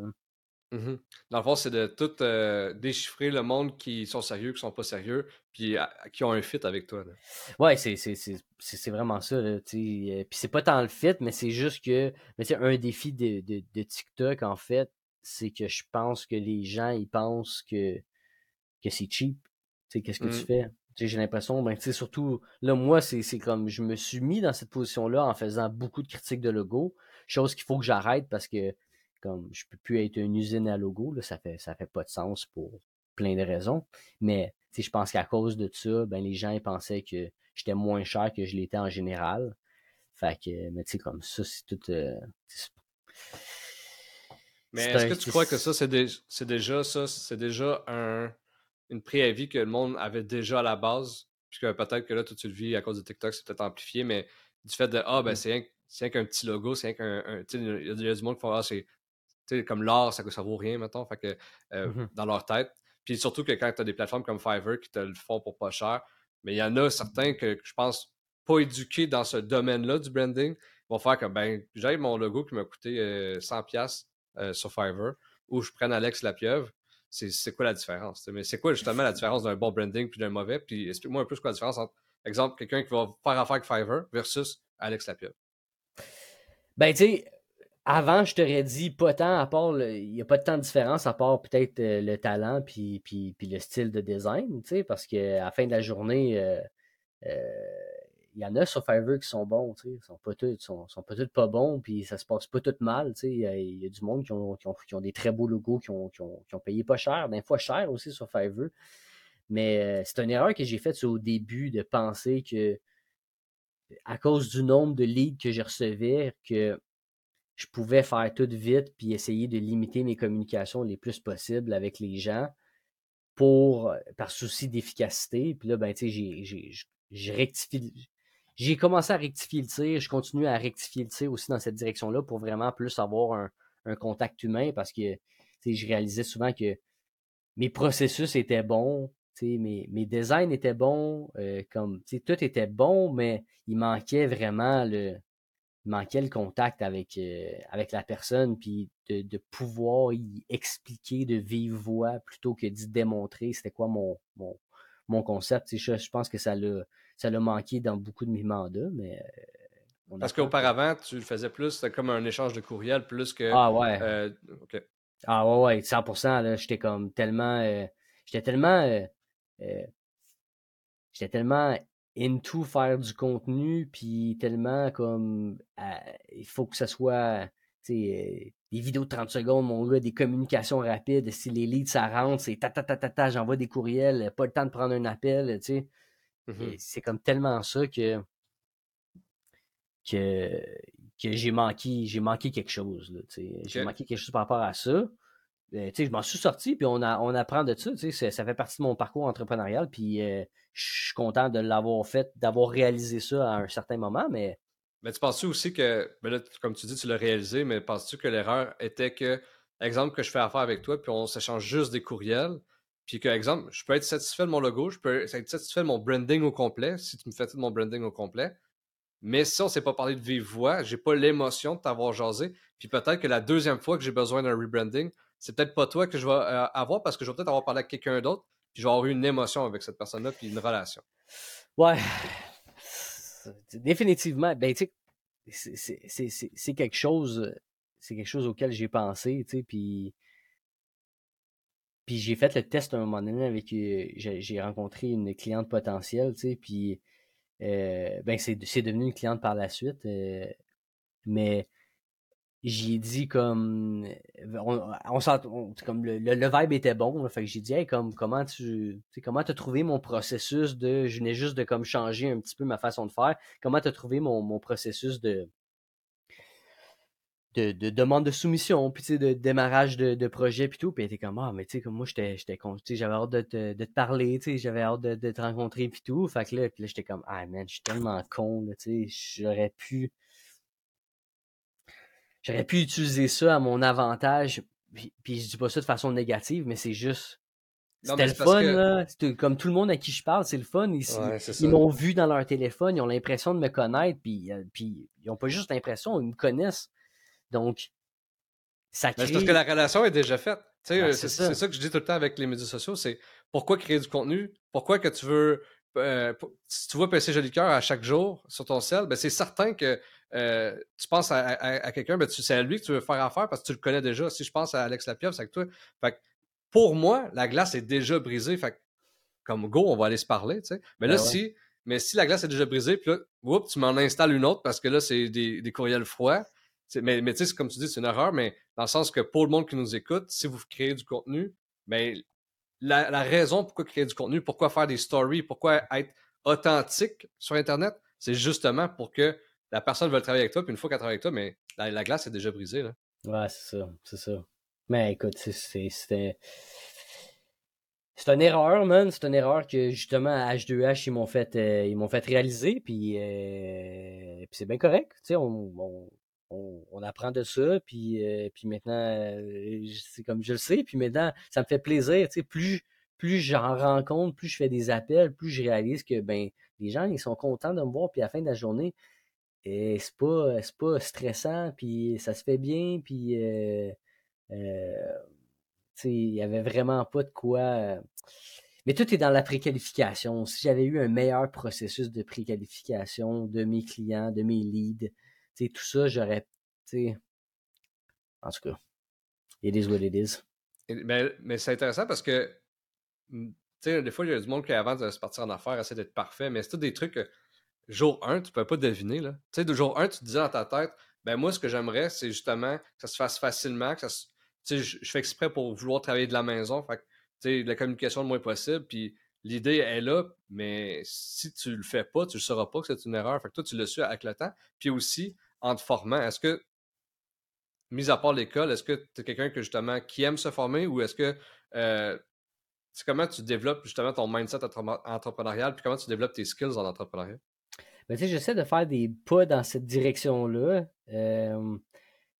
Mmh Dans le fond, c'est de tout euh, déchiffrer le monde qui sont sérieux, qui sont pas sérieux, puis qui ont un fit avec toi. Là. Ouais, c'est vraiment ça. Là, euh, puis c'est pas tant le fit, mais c'est juste que mais un défi de, de, TikTok, en fait, c'est que je pense que les gens, ils pensent que, que c'est cheap. Qu'est-ce que tu mmh. fais? J'ai l'impression, ben, surtout, là, moi, c'est comme je me suis mis dans cette position-là en faisant beaucoup de critiques de logo, chose qu'il faut que j'arrête parce que comme je peux plus être une usine à logo, là, ça fait ça fait pas de sens pour plein de raisons. Mais je pense qu'à cause de ça, ben les gens ils pensaient que j'étais moins cher que je l'étais en général. Fait que, mais tu sais, comme ça, c'est tout. Euh, mais est-ce que tu crois que ça, c'est déjà ça, c'est déjà un une préavis que le monde avait déjà à la base, puisque peut-être que là, tout tu le vis à cause de TikTok, c'est peut-être amplifié, mais du fait de Ah ben mmh. c'est qu'un petit logo, c'est qu'un. Il y, a du monde qui font Ah, c'est comme l'art, ça, ça vaut rien, mettons, fait que, euh, mmh dans leur tête. Puis surtout que quand tu as des plateformes comme Fiverr qui te le font pour pas cher, mais il y en a certains que je pense pas éduqués dans ce domaine-là du branding vont faire que ben j'ai mon logo qui m'a coûté 100$ euh, euh, sur Fiverr ou je prenne Alex Lapieuvre. C'est quoi la différence? Mais c'est quoi justement la différence d'un bon branding puis d'un mauvais? Puis explique-moi un peu ce quoi la différence entre, exemple, quelqu'un qui va faire affaire avec Fiverr versus Alex Lapieuvre. Ben, tu sais, avant, je t'aurais dit pas tant, à part, il n'y a pas de tant de différence, à part peut-être euh, le talent puis, puis, puis, le style de design, tu sais, parce qu'à la fin de la journée, euh, euh, il y en a sur Fiverr qui sont bons, tu sais, ils sont pas tous, sont, pas tous pas bons, puis ça se passe pas tout mal, tu sais, il y, a du monde qui ont, qui ont, qui ont, des très beaux logos, qui ont, qui ont, qui ont payé pas cher, des fois cher aussi sur Fiverr, mais c'est une erreur que j'ai faite au début de penser que à cause du nombre de leads que je recevais, que je pouvais faire tout vite puis essayer de limiter mes communications les plus possibles avec les gens pour euh, par souci d'efficacité. Puis là, ben, tu sais, j'ai. J'ai commencé à rectifier le tir, je continue à rectifier le tir aussi dans cette direction-là pour vraiment plus avoir un, contact humain parce que je réalisais souvent que mes processus étaient bons, mes, mes designs étaient bons, euh, comme tout était bon, mais il manquait vraiment le, manquait le contact avec, euh, avec la personne, puis de, de, pouvoir y expliquer de vive voix plutôt que d'y démontrer c'était quoi mon, mon, mon concept. Je, je pense que ça l'a, ça l'a manqué dans beaucoup de mes mandats, mais Parce qu'auparavant, tu le faisais plus, c'était comme un échange de courriel, plus que. Ah ouais. Euh, ah ouais, ouais, 100%. Là, j'étais comme tellement. Euh, j'étais tellement. Euh, j'étais tellement into faire du contenu, puis tellement comme. il faut que ça soit. des vidéos de 30 secondes, mon gars, des communications rapides. Si les leads, ça rentre, c'est ta ta ta ta ta, j'envoie des courriels, pas le temps de prendre un appel, tu sais. Mmh c'est comme tellement ça que que, que j'ai manqué j'ai manqué quelque chose. J'ai manqué quelque chose par rapport à ça. Euh, je m'en suis sorti, puis on, a, on apprend de ça. Ça, ça fait partie de mon parcours entrepreneurial, puis euh, je suis content de l'avoir fait, d'avoir réalisé ça à un certain moment, mais... Mais tu penses-tu aussi que, ben comme tu dis, tu l'as réalisé, mais penses-tu que l'erreur était que, exemple, que je fais affaire avec toi, puis on s'échange juste des courriels, puis que, exemple, je peux être satisfait de mon logo, je peux être satisfait de mon branding au complet, si tu me fais tout mon branding au complet, mais si on ne s'est pas parlé de vive voix, j'ai pas l'émotion de t'avoir jasé. Puis peut-être que la deuxième fois que j'ai besoin d'un rebranding, c'est peut-être pas toi que je vais euh, avoir parce que je vais peut-être avoir parlé avec quelqu'un d'autre, puis avoir eu une émotion avec cette personne-là, puis une relation. Ouais. Définitivement. Ben, tu c'est quelque chose. C'est quelque chose auquel j'ai pensé, tu sais, puis. Puis j'ai fait le test à un moment donné avec. Euh, j'ai rencontré une cliente potentielle, tu sais, puis euh, ben c'est, devenu une cliente par la suite. Euh, mais j'ai dit comme on, on, comme le, le, vibe était bon fait que j'ai dit hey, comme comment tu comment as trouvé mon processus de je venais juste de comme changer un petit peu ma façon de faire comment tu as trouvé mon, mon processus de de, de, demande de soumission, puis de démarrage de, de projet, puis tout. Puis était comme, ah, mais tu sais, comme moi, j'étais j'avais hâte de te, de te parler, tu j'avais hâte de, te rencontrer, puis tout. Fait que là, puis là j'étais comme, ah, man, je suis tellement con, tu j'aurais pu. J'aurais pu utiliser ça à mon avantage. Puis, puis je dis pas ça de façon négative, mais c'est juste. C'était le fun, là. Comme tout le monde à qui je parle, c'est le fun. Ils, ils m'ont vu dans leur téléphone, ils ont l'impression de me connaître, puis, euh, puis ils ont pas juste l'impression, ils me connaissent. Donc, ça crée... C'est parce que la relation est déjà faite. Ben, c'est ça. que je dis tout le temps avec les médias sociaux, c'est pourquoi créer du contenu? Pourquoi que tu veux... Euh, si tu vois PC Joli Cœur à chaque jour sur ton sel, ben c'est certain que euh, tu penses à, quelqu'un, ben c'est à lui que tu veux faire affaire parce que tu le connais déjà. Si je pense à Alex Lapierre, c'est avec toi. Fait pour moi, la glace est déjà brisée. Fait comme go, on va aller se parler, Mais là, ben si, mais si la glace est déjà brisée, puis là, tu m'en installes une autre parce que là, c'est des, des courriels froids mais, mais tu sais, comme tu dis, c'est une erreur, mais dans le sens que pour le monde qui nous écoute, si vous créez du contenu, ben, la, la raison pourquoi créer du contenu, pourquoi faire des stories, pourquoi être authentique sur Internet, c'est justement pour que la personne veuille travailler avec toi, puis une fois qu'elle travaille avec toi, mais la, glace est déjà brisée. Là. Ouais, c'est ça, c'est ça. Mais écoute, c'était. C'est une erreur, man. C'est une erreur que justement à H2H ils m'ont fait euh, fait réaliser puis, euh, puis c'est bien correct. Tu sais, on, on, apprend de ça, puis, euh, puis maintenant, c'est comme je le sais, puis maintenant, ça me fait plaisir, tu sais, plus, plus j'en rencontre, plus je fais des appels, plus je réalise que, ben, les gens, ils sont contents de me voir, puis à la fin de la journée, et c'est pas, pas stressant, puis ça se fait bien, puis, euh, sais, il y avait vraiment pas de quoi... Mais tout est dans la préqualification. Si j'avais eu un meilleur processus de préqualification de mes clients, de mes leads, tout ça, j'aurais, en tout cas, it is what it is. Mais, mais c'est intéressant parce que, des fois, il y a du monde qui, avant de se partir en affaires, essaie d'être parfait, mais c'est tout des trucs jour 1, tu peux pas deviner, là. Tu sais, de jour 1, tu te dis dans ta tête, ben moi, ce que j'aimerais, c'est justement que ça se fasse facilement, que ça tu sais, je, fais exprès pour vouloir travailler de la maison, fait tu la communication le moins possible, puis l'idée est là, mais si tu le fais pas, tu ne sauras pas que c'est une erreur. Fait que toi, tu le su avec le temps. Puis aussi, en te formant, est-ce que, mis à part l'école, est-ce que tu es quelqu'un que justement qui aime se former ou est-ce que euh, c'est comment tu développes justement ton mindset entrepreneurial puis comment tu développes tes skills en entrepreneuriat? Ben, j'essaie de faire des pas dans cette direction-là. Euh,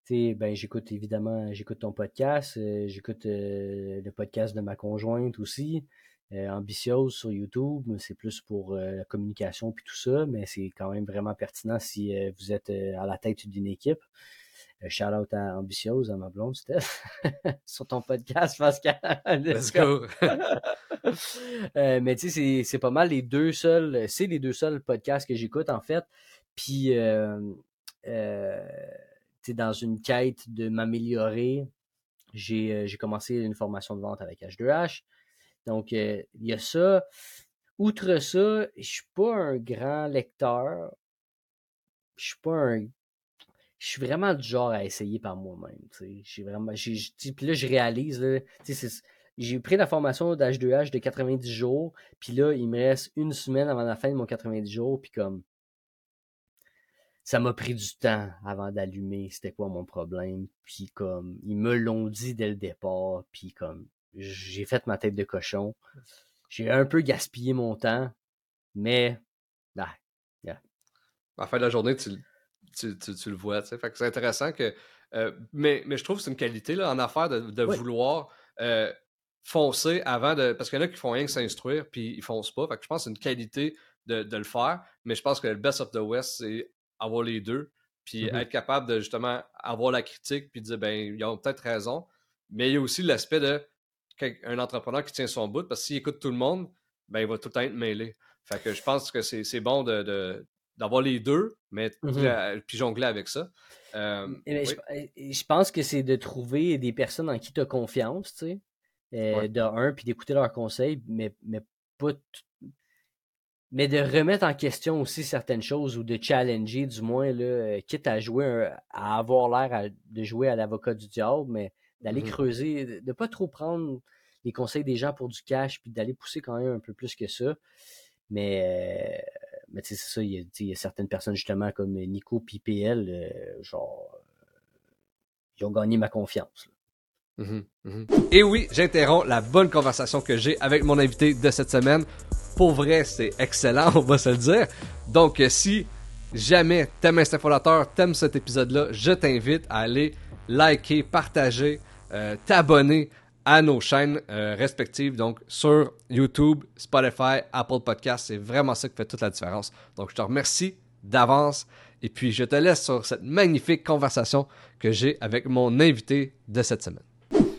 ben, j'écoute évidemment, j'écoute ton podcast, euh, j'écoute le podcast de ma conjointe aussi. Euh, ambitieuse sur YouTube, c'est plus pour euh, la communication puis tout ça, mais c'est quand même vraiment pertinent si euh, vous êtes à la tête d'une équipe. Shout out à Ambitieuse, à ma blonde, Steph, <laughs> sur ton podcast, Pascal. <laughs> Let's go. <laughs> mais tu sais, c'est pas mal les deux seuls, c'est les deux seuls podcasts que j'écoute en fait. Puis, euh, dans une quête de m'améliorer, j'ai commencé une formation de vente avec H2H. Donc, il y a ça. Outre ça, je suis pas un grand lecteur. Je suis pas un. Je suis vraiment du genre à essayer par moi-même. J'ai vraiment. Puis là, je réalise. j'ai pris la formation d'H2H de 90 jours. Puis là, il me reste une semaine avant la fin de mon 90 jours. Puis comme. Ça m'a pris du temps avant d'allumer c'était quoi mon problème. Puis comme. Ils me l'ont dit dès le départ. Puis comme. J'ai fait ma tête de cochon j'ai un peu gaspillé mon temps, mais bah, yeah. À la fin de la journée, tu, le vois. Fait que c'est intéressant que. Euh, mais, mais je trouve que c'est une qualité là, en affaires de, vouloir euh, foncer avant de. Parce qu'il y en a qui font rien que s'instruire, puis ils foncent pas. Fait que je pense que c'est une qualité de, le faire. Mais je pense que le best of the West, c'est avoir les deux. Puis mm-hmm. être capable de justement avoir la critique, puis dire, ben, ils ont peut-être raison. Mais il y a aussi l'aspect de un entrepreneur qui tient son bout, parce que s'il écoute tout le monde, ben, il va tout le temps être mêlé. Fait que je pense que c'est bon de, d'avoir les deux, mais mm-hmm. puis jongler avec ça. Euh, je, pense que c'est de trouver des personnes en qui tu as confiance, tu sais, euh, de un, puis d'écouter leurs conseils, mais, mais pas mais de remettre en question aussi certaines choses ou de challenger, du moins, là, euh, quitte à jouer, à avoir l'air de jouer à l'avocat du diable, mais d'aller mmh creuser, de ne pas trop prendre les conseils des gens pour du cash, puis d'aller pousser quand même un peu plus que ça. Mais, mais c'est ça, il y, a, certaines personnes justement comme Nico puis PL, euh, genre, ils ont gagné ma confiance. Mmh mmh Et oui, j'interromps la bonne conversation que j'ai avec mon invité de cette semaine. Pour vrai, c'est excellent, <laughs> on va se le dire. Donc, euh, si jamais t'aimes Instinct Fondateur, t'aimes cet épisode-là, je t'invite à aller liker, partager, euh, t'abonner à nos chaînes euh, respectives, donc sur YouTube, Spotify, Apple Podcasts. C'est vraiment ça qui fait toute la différence. Donc, je te remercie d'avance et puis je te laisse sur cette magnifique conversation que j'ai avec mon invité de cette semaine.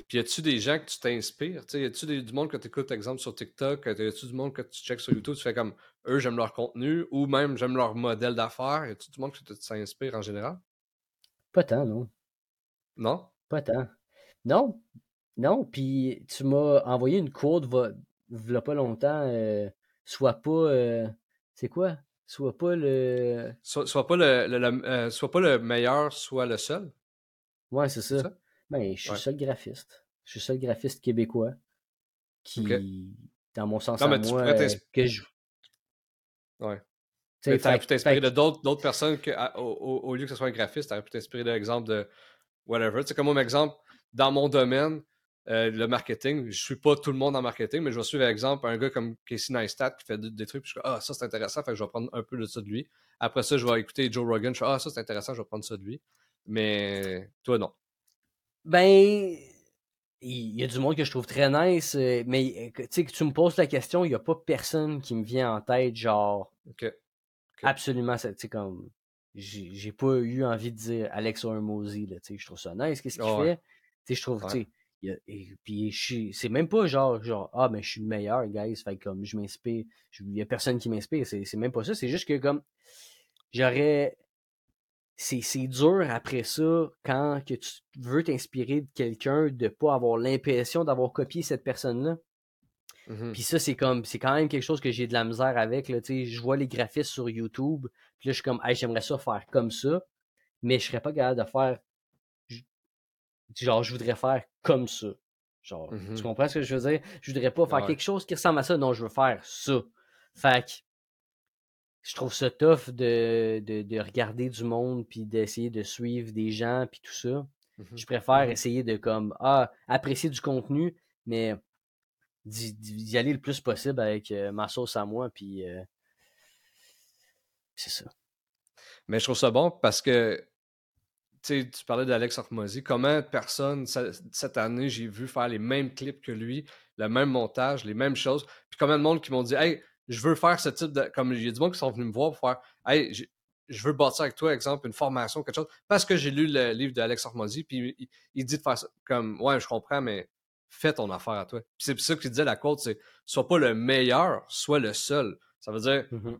Puis, y a-tu des gens que tu t'inspires? Y a-tu du monde que tu écoutes, exemple, sur TikTok? Y a-tu du monde que tu checks sur YouTube? Tu fais comme eux, j'aime leur contenu ou même j'aime leur modèle d'affaires? Y a-tu du monde que tu t'inspires en général? Pas tant, non. Non? Pas tant. Non, non, puis tu m'as envoyé une quote il pas longtemps. Euh, soit pas. Euh, c'est quoi? Soit pas le. Soit, pas le, euh, soit pas le meilleur, soit le seul. Ouais, c'est ça. Ben, je suis seul graphiste. Je suis seul graphiste québécois qui, dans mon sens à moi, que je. Ouais. Tu pu t'inspirer de d'autres personnes que, au, lieu que ce soit un graphiste, tu aurais pu t'inspirer de l'exemple de whatever. Tu sais, comme mon exemple, dans mon domaine, euh, le marketing, je suis pas tout le monde en marketing, mais je vais suivre, par exemple, un gars comme Casey Neistat qui fait des, trucs, puis je suis ah, ça c'est intéressant, fait que je vais prendre un peu de ça de lui. Après ça, je vais écouter Joe Rogan, je suis ah, ça c'est intéressant, je vais prendre ça de lui. Mais toi, non. Ben, il y a du monde que je trouve très nice, euh, mais tu sais, que tu me poses la question, il n'y a pas personne qui me vient en tête, genre. Absolument, tu sais, comme. J'ai pas eu envie de dire Alex Hormozy, là, tu sais, je trouve ça nice, qu'est-ce qu'il fait? Tu sais, je trouve, tu sais et puis c'est même pas genre genre ah mais ben, je suis le meilleur guys. Fait comme je m'inspire il y a personne qui m'inspire. C'est même pas ça. C'est juste que comme j'aurais c'est dur après ça quand que tu veux t'inspirer de quelqu'un de pas avoir l'impression d'avoir copié cette personne là mmh puis ça c'est comme c'est quand même quelque chose que j'ai de la misère avec là. Tu je vois les graphistes sur YouTube puis là je suis comme hey, j'aimerais ça faire comme ça mais je serais pas capable de faire genre, je voudrais faire comme ça. Genre, tu mmh comprends ce que je veux dire? Je voudrais pas faire quelque chose qui ressemble à ça. Non, je veux faire ça. Fait que, je trouve ça tough de, de, regarder du monde puis d'essayer de suivre des gens puis tout ça. Mmh je préfère mmh essayer de comme ah apprécier du contenu, mais d'y aller le plus possible avec euh, ma sauce à moi puis euh, c'est ça. Mais je trouve ça bon parce que tu parlais d'Alex Armosi. Comment personne, cette année, j'ai vu faire les mêmes clips que lui, le même montage, les mêmes choses. Puis combien de monde qui m'ont dit, hey, je veux faire ce type de. Comme il y a du monde qui sont venus me voir pour faire, hey, je veux bâtir avec toi, exemple, une formation, quelque chose, parce que j'ai lu le livre d'Alex Armosi, puis il, dit de faire ça. Comme, ouais, je comprends, mais fais ton affaire à toi. Puis c'est ça qu'il disait la quote, c'est, sois pas le meilleur, sois le seul. Ça veut dire, mmh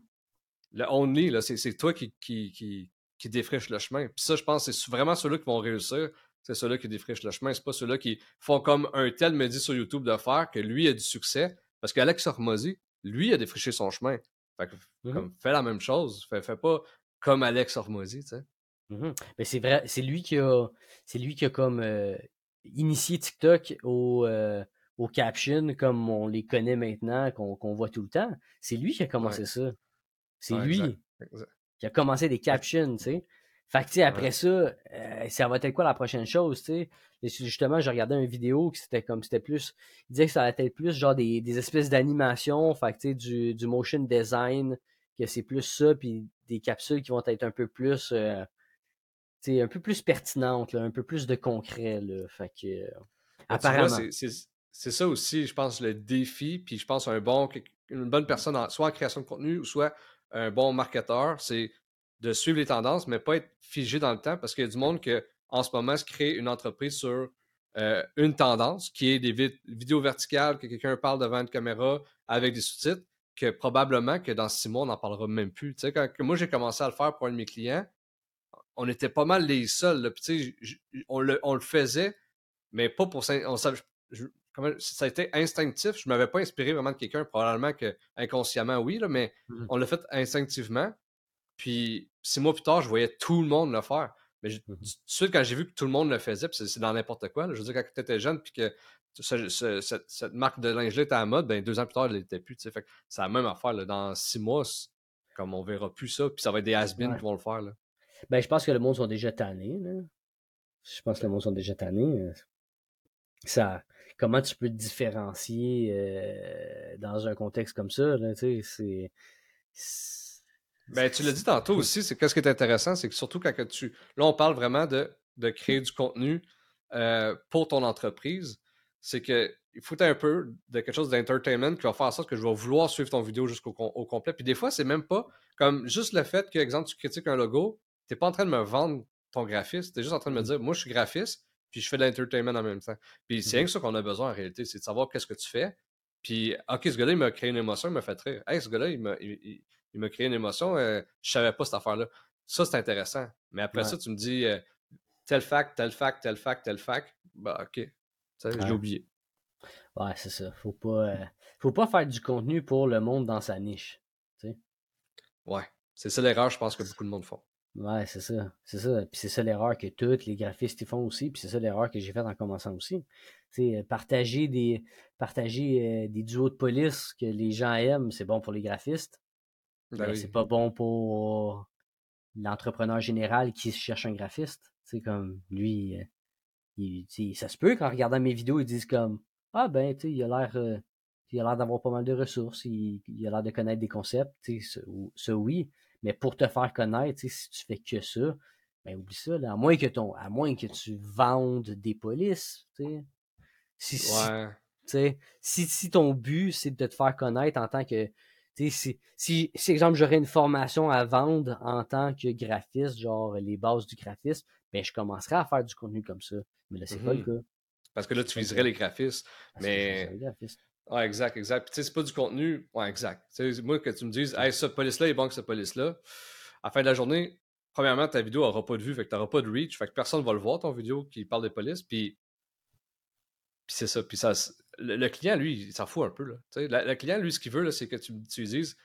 le only, là, c'est toi qui, qui, qui, qui défriche le chemin. Puis ça, je pense, c'est vraiment ceux-là qui vont réussir. C'est ceux-là qui défrichent le chemin. C'est pas ceux-là qui font comme un tel me dit sur YouTube de faire que lui a du succès. Parce qu'Alex Hormozy, lui, a défriché son chemin. Fait que, Mmh comme, fais la même chose. Fais, fais pas comme Alex Hormozy, tu sais. Mmh Mais c'est vrai, c'est lui qui a, c'est lui qui a comme euh, initié TikTok au, euh, au caption comme on les connaît maintenant, qu'on voit tout le temps. C'est lui qui a commencé Ouais. ça. C'est Ouais, lui exact, exact. Qui a commencé des captions, tu sais. Fait que, tu sais, après Ouais. ça, euh, ça va être quoi la prochaine chose, tu sais? Justement, j'ai regardé une vidéo qui c'était comme, c'était plus, il disait que ça allait être plus genre des, des espèces d'animation, fait que, tu sais, du, du motion design, que c'est plus ça, puis des capsules qui vont être un peu plus, euh, tu sais, un peu plus pertinentes, là, un peu plus de concret, là. Fait que, euh, apparemment. c'est- ça aussi, je pense, le défi. Puis je pense un bon, une bonne personne, en- soit en création de contenu ou soit un bon marketeur, c'est de suivre les tendances, mais pas être figé dans le temps parce qu'il y a du monde qui, en ce moment, se crée une entreprise sur euh, une tendance qui est des vid- vidéos verticales, que quelqu'un parle devant une caméra avec des sous-titres, que probablement que dans six mois, on n'en parlera même plus. Tu sais, quand moi j'ai commencé à le faire pour un de mes clients, on était pas mal les seuls. tu sais, on, le, faisait, mais pas pour. Comment- ça a été instinctif. Je ne m'avais pas inspiré vraiment de quelqu'un, probablement que inconsciemment, oui, là, mais Mhm. on l'a fait instinctivement. Puis six mois plus tard, je voyais tout le monde le faire. Mais je- Mhm. tout de suite, quand j'ai vu que tout le monde le faisait, puis c'est dans n'importe quoi, là, je veux dire, quand tu étais jeune, puis que ce- ce- cette, cette marque de linge-là était à la mode, ben deux ans plus tard, elle n'était plus. Fait c'est la même affaire. là. Dans six mois, comme on verra plus ça, puis ça va être des has Ouais. qui vont le faire. Là. Ben, je pense que le monde sont déjà tannés, là. Je pense que le monde sont déjà tannés. euh. Ça, comment tu peux te différencier euh, dans un contexte comme ça, là, tu c'est... Ben, tu l'as dit tantôt aussi, c'est qu'est-ce qui est intéressant, c'est que surtout quand que tu. Là, on parle vraiment de, de créer du contenu euh, pour ton entreprise. C'est que il faut un peu de quelque chose d'entertainment qui va faire en sorte que je vais vouloir suivre ton vidéo jusqu'au com- au complet. Puis des fois, c'est même pas comme juste le fait que, exemple, tu critiques un logo, t'es pas en train de me vendre ton graphiste, t'es juste en train de me Mhm. dire, moi, je suis graphiste, puis je fais de l'entertainment en même temps. Puis c'est Mhm. rien que ça qu'on a besoin en réalité, c'est de savoir qu'est-ce que tu fais. Puis, OK, ce gars-là, il m'a créé une émotion, il m'a fait rire. Hey, ce gars-là, il m'a il- créé une émotion, euh, je savais pas cette affaire-là. Ça, c'est intéressant. Mais après Ouais. ça, tu me dis euh, tel fact, tel fact, tel fact, tel fact. Bah, OK. Sais, Ouais. J'ai oublié. Ouais, c'est ça. Faut pas, euh, faut pas faire du contenu pour le monde dans sa niche. Ouais. C'est ça l'erreur, je pense que beaucoup de monde font. Ouais, c'est ça. C'est ça. Puis c'est ça l'erreur que tous les graphistes font aussi. Puis c'est ça l'erreur que j'ai faite en commençant aussi. Sais, partager des partager euh, des duos de police que les gens aiment, c'est bon pour les graphistes. Ben oui. c'est pas bon pour l'entrepreneur général qui cherche un graphiste. Sais, comme lui, euh, il, ça se peut qu'en regardant mes vidéos, ils disent comme Ah ben, tu il a l'air euh, il a l'air d'avoir pas mal de ressources, il, il a l'air de connaître des concepts, ça, oui. Mais pour te faire connaître, si tu fais que ça, ben oublie ça, là, à moins que ton. À moins que tu vendes des polices, tu sais. Si, si- Ouais. si, si ton but, c'est de te faire connaître en tant que. Si, si, si, exemple, j'aurais une formation à vendre en tant que graphiste, genre les bases du graphisme, ben je commencerais à faire du contenu comme ça. Mais là, c'est pas le Mhm. cas. Parce que là, tu viserais les graphistes. parce que Mais- je suis Ouais, exact, exact. Puis tu sais, c'est pas du contenu. Ouais, exact. Tu sais, moi, que tu me dises, hey, ce police-là est bon que ce police-là, à la fin de la journée, premièrement, ta vidéo aura pas de vue, fait que t'auras pas de reach, fait que personne va le voir, ton vidéo qui parle des polices, puis. Puis c'est ça. Puis ça. Le, le client, lui, il s'en fout un peu, là. Tu sais, la- le client, lui, ce qu'il veut, là, c'est que tu, tu lui dises.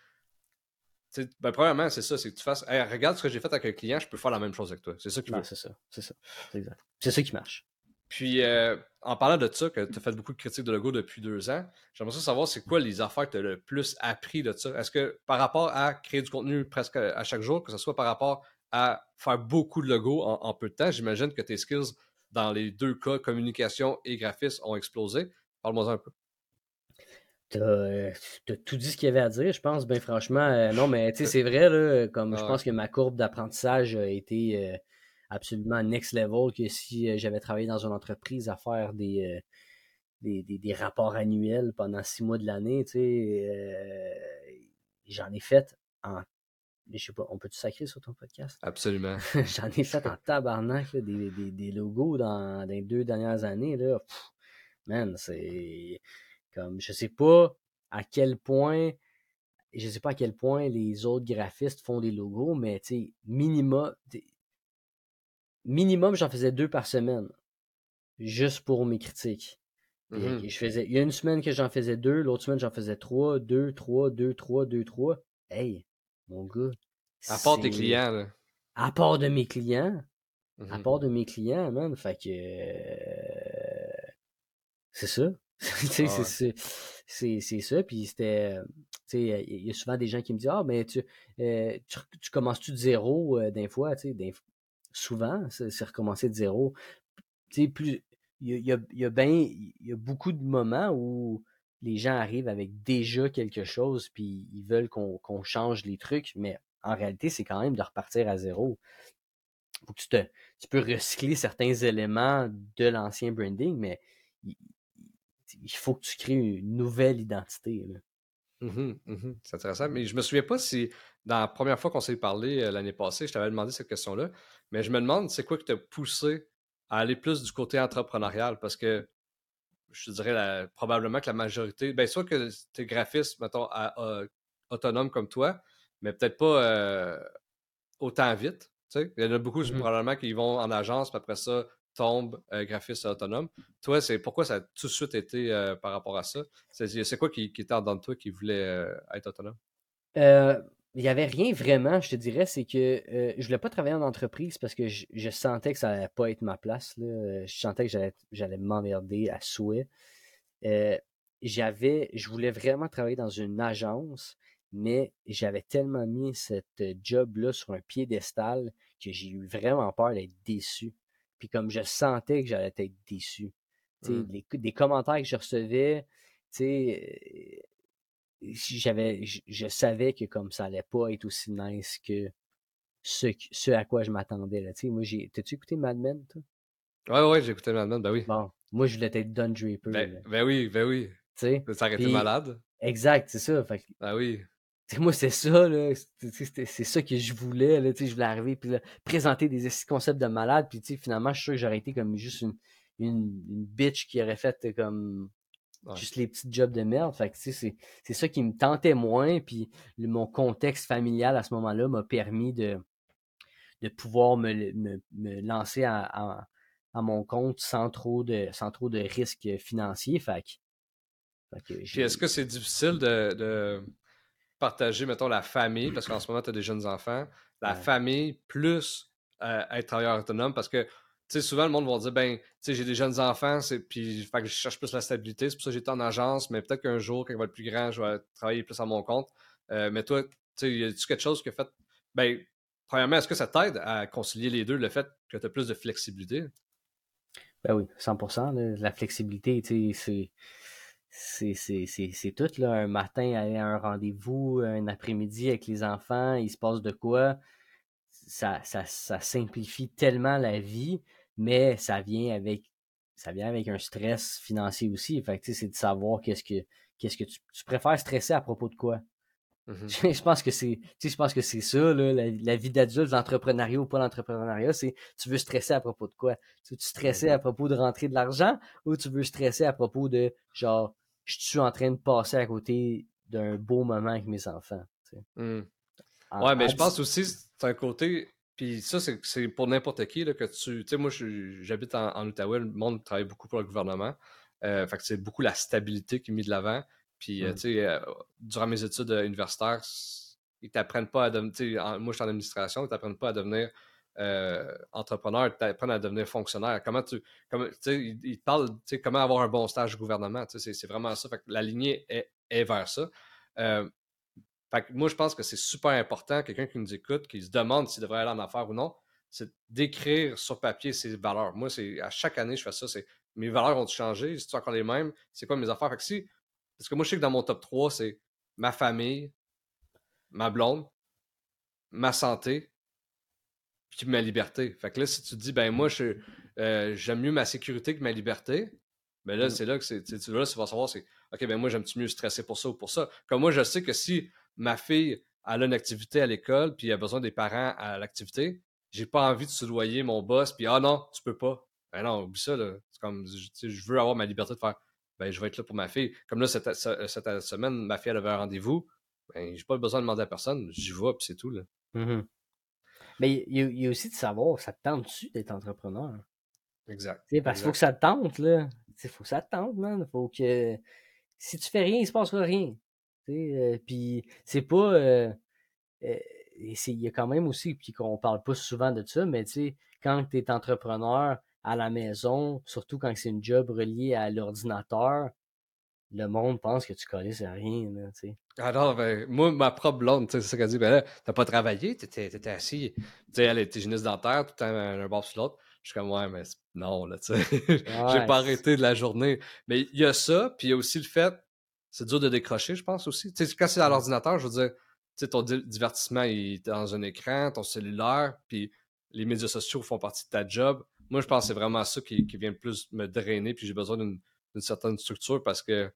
Ben, premièrement, c'est ça, c'est que tu fasses. Hey, regarde ce que j'ai fait avec un client, je peux faire la même chose avec toi. C'est ça veut. Ouais, c'est ça. C'est ça. C'est exact. C'est ça qui marche. Puis, euh, en parlant de ça, que tu as fait beaucoup de critiques de logo depuis deux ans, j'aimerais savoir c'est quoi les affaires que tu as le plus appris de ça. Est-ce que par rapport à créer du contenu presque à chaque jour, que ce soit par rapport à faire beaucoup de logos en, en peu de temps, j'imagine que tes skills dans les deux cas, communication et graphisme, ont explosé. Parle-moi un peu. T'as euh, tout dit ce qu'il y avait à dire, je pense, ben franchement. euh, non, mais tu sais, <laughs> c'est vrai, là, comme je pense que ma courbe d'apprentissage a été euh, absolument next level, que si euh, j'avais travaillé dans une entreprise à faire des, euh, des, des, des rapports annuels pendant six mois de l'année, tu sais, euh, j'en ai fait en. Je sais pas, on peut-tu sacrer sur ton podcast? Absolument. <laughs> J'en ai fait en tabarnak là, des, des, des logos dans, dans les deux dernières années. Là. Pff, man, c'est comme je sais pas à quel point je sais pas à quel point les autres graphistes font des logos, mais tu sais, minimum, j'en faisais deux par semaine, juste pour mes critiques. Mhm. je faisais, il y a une semaine que j'en faisais deux, l'autre semaine j'en faisais trois, deux, trois, deux, trois, deux, trois. Hey, mon gars. À part tes clients, là. À part de mes clients. À Mhm. part de mes clients, man. Fait que. euh, C'est ça. <laughs> Ah ouais. c'est- ça. Puis c'était. Tu sais, il y a souvent des gens qui me disent Ah, mais tu, euh, tu, tu commences-tu de zéro euh, d'un fois, tu sais, souvent, c'est recommencer de zéro. Tu sais, plus. Il y a, y a, ben- y a beaucoup de moments où les gens arrivent avec déjà quelque chose, puis ils veulent qu'on change les trucs, mais en réalité, c'est quand même de repartir à zéro. Faut que tu, te, tu peux recycler certains éléments de l'ancien branding, mais il, faut que tu crées une nouvelle identité. là. Mhm, mhm. C'est intéressant. Mais je me souviens pas si, dans la première fois qu'on s'est parlé euh, l'année passée, je t'avais demandé cette question-là. Mais je me demande, c'est quoi qui t'a poussé à aller plus du côté entrepreneurial? Parce que je te dirais la- probablement que la majorité, bien soit que tu es graphiste, mettons, à- à- autonome comme toi, mais peut-être pas euh, autant vite. Il y en a beaucoup Mhm. probablement qui vont en agence, puis après ça, tombent euh, graphiste autonome. Toi, c'est pourquoi ça a tout de suite été euh, par rapport à ça? C'est c'est quoi qui, qui était en dedans de toi qui voulait euh, être autonome? Il n'y avait rien vraiment, je te dirais, c'est que euh, je voulais pas travailler en entreprise parce que je, je sentais que ça allait pas être ma place. Là. Je sentais que j'allais, j'allais m'emmerder à souhait. Euh, j'avais, je voulais vraiment travailler dans une agence, mais j'avais tellement mis cette job-là sur un piédestal que j'ai eu vraiment peur d'être déçu. Puis comme je sentais que j'allais être déçu. Mm. les- des commentaires que je recevais, tu sais, j'avais, je, je savais que comme ça allait pas être aussi nice que ce, ce à quoi je m'attendais. Là. Moi, j'ai, t'as-tu écouté Mad Men, toi? Ouais, ouais, j'ai écouté Mad Men, ben oui. Bon, moi, je voulais être Don Draper. là, Ben, ben oui, ben oui. tu sais, Ça aurait été Puis- malade. exact, c'est ça. Fait que, Ben oui. moi, c'est ça, là. C'est- ça que je voulais, là. Je voulais arriver, puis là, présenter des concepts de malade, puis finalement, je suis sûr que j'aurais été comme juste une, une, une bitch qui aurait fait comme Ouais. juste les petits jobs de merde. Fait que, tu sais, c'est ça qui me tentait moins, puis le- mon contexte familial à ce moment-là m'a permis de, de pouvoir me, me, me lancer à, à, à mon compte sans trop de, sans trop de risques financiers. Fait que, fait est-ce que c'est difficile de, de partager, mettons, la famille, parce qu'en ce moment, tu as des jeunes enfants, la Ouais. famille plus euh, être travailleur autonome, parce que, sais, souvent, le monde va dire, ben, tu sais, j'ai des jeunes enfants, puis que je cherche plus la stabilité, c'est pour ça que j'étais en agence, mais peut-être qu'un jour, quand il va être plus grand, je vais travailler plus à mon compte. Euh, mais toi, tu sais, y a-tu quelque chose qui a fait, ben, premièrement, est-ce que ça t'aide à concilier les deux, le fait que tu as plus de flexibilité? Ben oui, 100%. là. La flexibilité, tu sais, c'est tout, là. Un matin, aller à un rendez-vous, un après-midi avec les enfants, il se passe de quoi? Ça, ça, ça simplifie tellement la vie, mais ça vient avec ça vient avec un stress financier aussi. Fait que, c'est de savoir qu'est-ce que qu'est-ce que tu, tu préfères stresser à propos de quoi. Mhm. <laughs> je pense que c'est je pense que c'est ça là, la, la vie d'adulte l'entrepreneuriat ou pas l'entrepreneuriat c'est tu veux stresser à propos de quoi? Tu veux stresser à propos de rentrer de l'argent ou tu veux stresser à propos de genre je suis en train de passer à côté d'un beau moment avec mes enfants. Mhm. En- Ouais, mais en je pense aussi, c'est un côté. Puis ça, c'est c'est pour n'importe qui là, que tu. Tu sais, moi, j'habite en, en Outaouais, le monde travaille beaucoup pour le gouvernement. Euh, fait que c'est beaucoup la stabilité qui est mise de l'avant. Puis, euh, Mm. tu sais, euh, durant mes études universitaires, ils t'apprennent pas à devenir. en- Moi, je suis en administration, ils t'apprennent pas à devenir euh, entrepreneur, ils t'apprennent à devenir fonctionnaire. Comment tu. Comment, ils, ils te parlent, tu sais, comment avoir un bon stage au gouvernement. C'est- c'est vraiment ça. Fait que la lignée est, est vers ça. Euh, fait que moi, je pense que c'est super important, quelqu'un qui nous écoute, qui se demande s'il devrait aller en affaires ou non, c'est d'écrire sur papier ses valeurs. Moi, c'est à chaque année, je fais ça. C'est mes valeurs ont changé, c'est encore les mêmes, c'est quoi mes affaires? Fait que si, parce que moi, je sais que dans mon top 3, c'est ma famille, ma blonde, ma santé, puis ma liberté. Fait que là, si tu te dis, ben moi, je euh, j'aime mieux ma sécurité que ma liberté, ben là, Mm. c'est là que c'est, tu, tu- là, tu vas savoir, c'est, OK, ben moi, j'aime-tu mieux stresser pour ça ou pour ça? Comme moi, je sais que si ma fille elle a une activité à l'école, puis elle a besoin des parents à l'activité, j'ai pas envie de soudoyer mon boss, puis ah non, tu peux pas. Ben non, oublie ça, là. C'est comme, je, veux avoir ma liberté de faire, ben je vais être là pour ma fille. Comme là, cette, ce- cette semaine, ma fille, elle avait un rendez-vous. ben, j'ai pas besoin de demander à personne, j'y vais, puis c'est tout, là. Mm-hmm. Mais il y, a aussi de savoir, ça te tente-tu d'être entrepreneur? Exact. parce qu'il faut que ça te tente, là. Il faut que ça te tente, man. Faut que. Si tu fais rien, il se passera rien. Euh, puis c'est pas. Euh, euh, il y a quand même aussi, puis qu'on parle pas souvent de ça, mais tu sais, quand tu es entrepreneur à la maison, surtout quand c'est une job reliée à l'ordinateur, le monde pense que tu connais à rien. Là. Alors, ben, moi, ma propre blonde, c'est ça qu'elle dit, ben là, t'as pas travaillé, t'étais, étais assis. Tu sais, elle était dans dentaire, tout le temps un bord sur l'autre. Je suis comme, ouais, mais non, là, tu sais. <laughs> J'ai pas arrêté de la journée. Mais il y a ça, puis il y a aussi le fait, c'est dur de décrocher, je pense aussi. Tu sais, quand c'est à l'ordinateur, je veux dire, ton divertissement il est dans un écran, ton cellulaire, puis les médias sociaux font partie de ta job. Moi, je pense que c'est vraiment ça qui, qui vient le plus me drainer, puis j'ai besoin d'une certaine structure parce que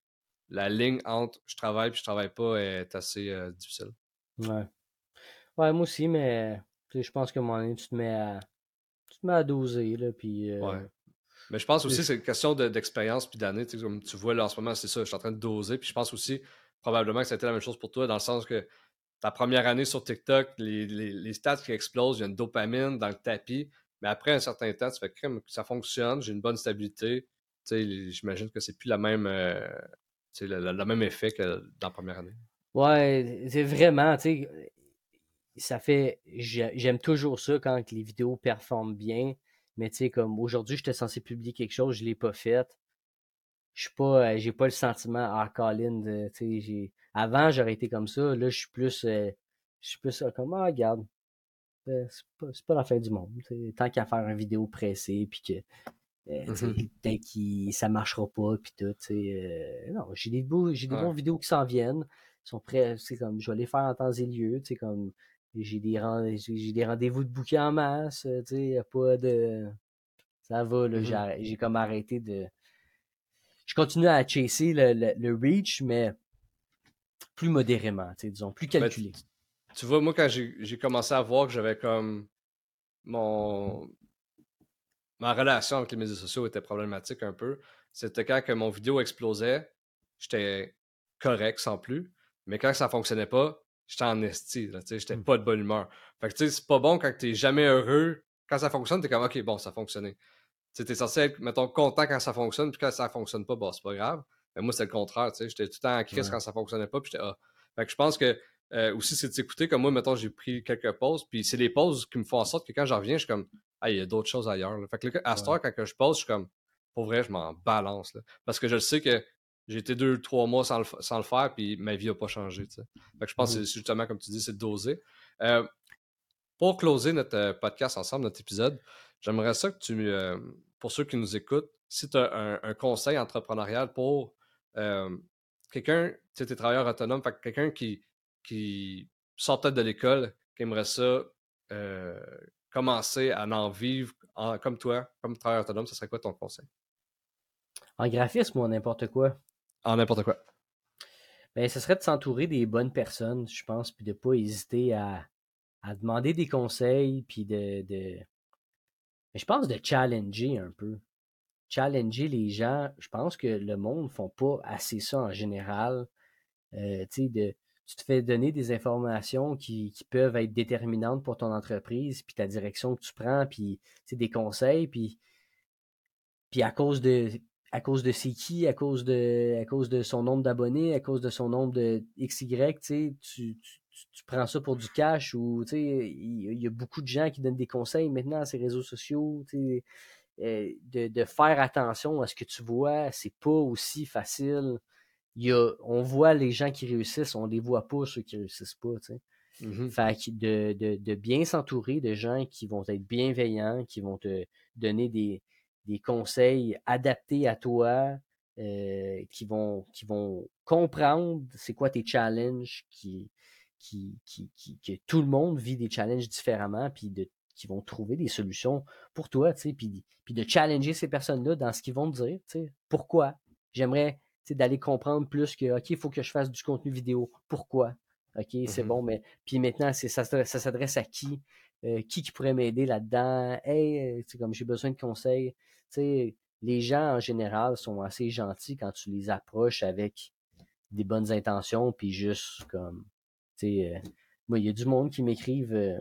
la ligne entre je travaille puis je travaille pas est assez euh, difficile. Ouais. Ouais, moi aussi, mais je pense que mon tu te mets à tu te mets à doser là, puis. Euh, ouais. Mais je pense aussi que c'est une question d'expérience puis d'années. Comme tu vois là en ce moment, c'est ça, je suis en train de doser. Puis je pense aussi probablement que ça a été la même chose pour toi, dans le sens que ta première année sur TikTok, les, les, stats qui explosent, il y a une dopamine dans le tapis. Mais après un certain temps, tu fais que ça fonctionne, j'ai une bonne stabilité. J'imagine que c'est plus la même, euh, le, même effet que dans la première année. Ouais, c'est vraiment, tu sais, ça fait. J'aime toujours ça quand les vidéos performent bien. Mais tu sais, comme aujourd'hui, j'étais censé publier quelque chose, je l'ai pas fait. Je suis pas. Euh, j'ai pas le sentiment ah Colin de. Tu sais, Avant, j'aurais été comme ça. Là, je suis plus. Euh, je suis plus comme ah, regarde. Euh, c'est pas, pas, la fin du monde. Tant qu'à faire une vidéo pressée puis que euh, que ça marchera pas, puis tout. Euh, non, j'ai des, beaux, j'ai des bons vidéos qui s'en viennent. Ils sont prêts, c'est comme, je vais les faire en temps et lieu. Comme, j'ai des, j'ai des rendez-vous de bouquets en masse. Il n'y a pas de. Ça va, là, mm-hmm. j'ai, comme arrêté de. Je continue à chasser le, le, reach, mais plus modérément, disons, plus ben, calculé. tu, vois, moi, quand j'ai, j'ai commencé à voir que j'avais comme mon ma relation avec les médias sociaux était problématique un peu. C'était quand que mon vidéo explosait, j'étais correct sans plus. Mais quand ça fonctionnait pas, j'étais en esti. J'étais mmh. pas de bonne humeur. Fait que tu sais, c'est pas bon quand t'es jamais heureux. Quand ça fonctionne, t'es comme OK, bon, ça a fonctionné. Tu t'es censé être, mettons, content quand ça fonctionne, puis quand ça fonctionne pas, bon, c'est pas grave. Mais moi, c'est le contraire, tu sais. J'étais tout le temps en crise quand ça fonctionnait pas, puis j'étais ah. Fait que je pense que euh, aussi, c'est de s'écouter. Comme moi, mettons, j'ai pris quelques pauses, puis c'est les pauses qui me font en sorte que quand j'en reviens, je suis comme, ah, il y a d'autres choses ailleurs. Fait que là, à ce temps, quand je pause, je suis comme, pour vrai, je m'en balance. Là. Parce que je sais que j'ai été deux, trois mois sans le, sans le faire, puis ma vie n'a pas changé. Fait que je pense que mmh c'est justement, comme tu dis, c'est de doser. Euh, pour closer notre euh, podcast ensemble, notre épisode, j'aimerais ça que tu, pour ceux qui nous écoutent, si tu as un, conseil entrepreneurial pour quelqu'un, tu sais, travailleur autonome, fait quelqu'un qui qui sort peut-être de l'école, qui aimerait ça euh, commencer à en vivre comme toi, comme travailleur autonome, ce serait quoi ton conseil? En graphisme ou n'importe quoi? En n'importe quoi. Ben, ce serait de s'entourer des bonnes personnes, je pense, puis de ne pas hésiter à, demander des conseils, puis de, de, Je pense de challenger un peu. Challenger les gens. Je pense que le monde ne font pas assez ça en général. Euh, de tu te fais donner des informations qui, peuvent être déterminantes pour ton entreprise, puis ta direction que tu prends, puis des conseils, puis, puis à cause de à cause de c'est qui, à cause de à cause de son nombre d'abonnés, à cause de son nombre de XY, tu, tu, tu prends ça pour du cash ou il y, a beaucoup de gens qui donnent des conseils maintenant à ces réseaux sociaux, euh, de, de faire attention à ce que tu vois, c'est pas aussi facile on voit les gens qui réussissent, on les voit pas ceux qui réussissent pas. Mmh fait de, de, bien s'entourer de gens qui vont être bienveillants, qui vont te donner des, des conseils adaptés à toi, euh, qui, vont, qui vont comprendre c'est quoi tes challenges, qui, qui, qui, que tout le monde vit des challenges différemment, puis de, qui vont trouver des solutions pour toi, puis, puis de challenger ces personnes-là dans ce qu'ils vont te dire. Pourquoi? J'aimerais d'aller comprendre plus que, OK, il faut que je fasse du contenu vidéo. Pourquoi? OK, c'est mmh bon, mais puis maintenant, ça, ça s'adresse à qui? Euh, qui qui pourrait m'aider là-dedans? Hey, euh, comme j'ai besoin de conseils. Les gens en général sont assez gentils quand tu les approches avec des bonnes intentions, puis juste comme sais, moi, il y a du monde qui m'écrivent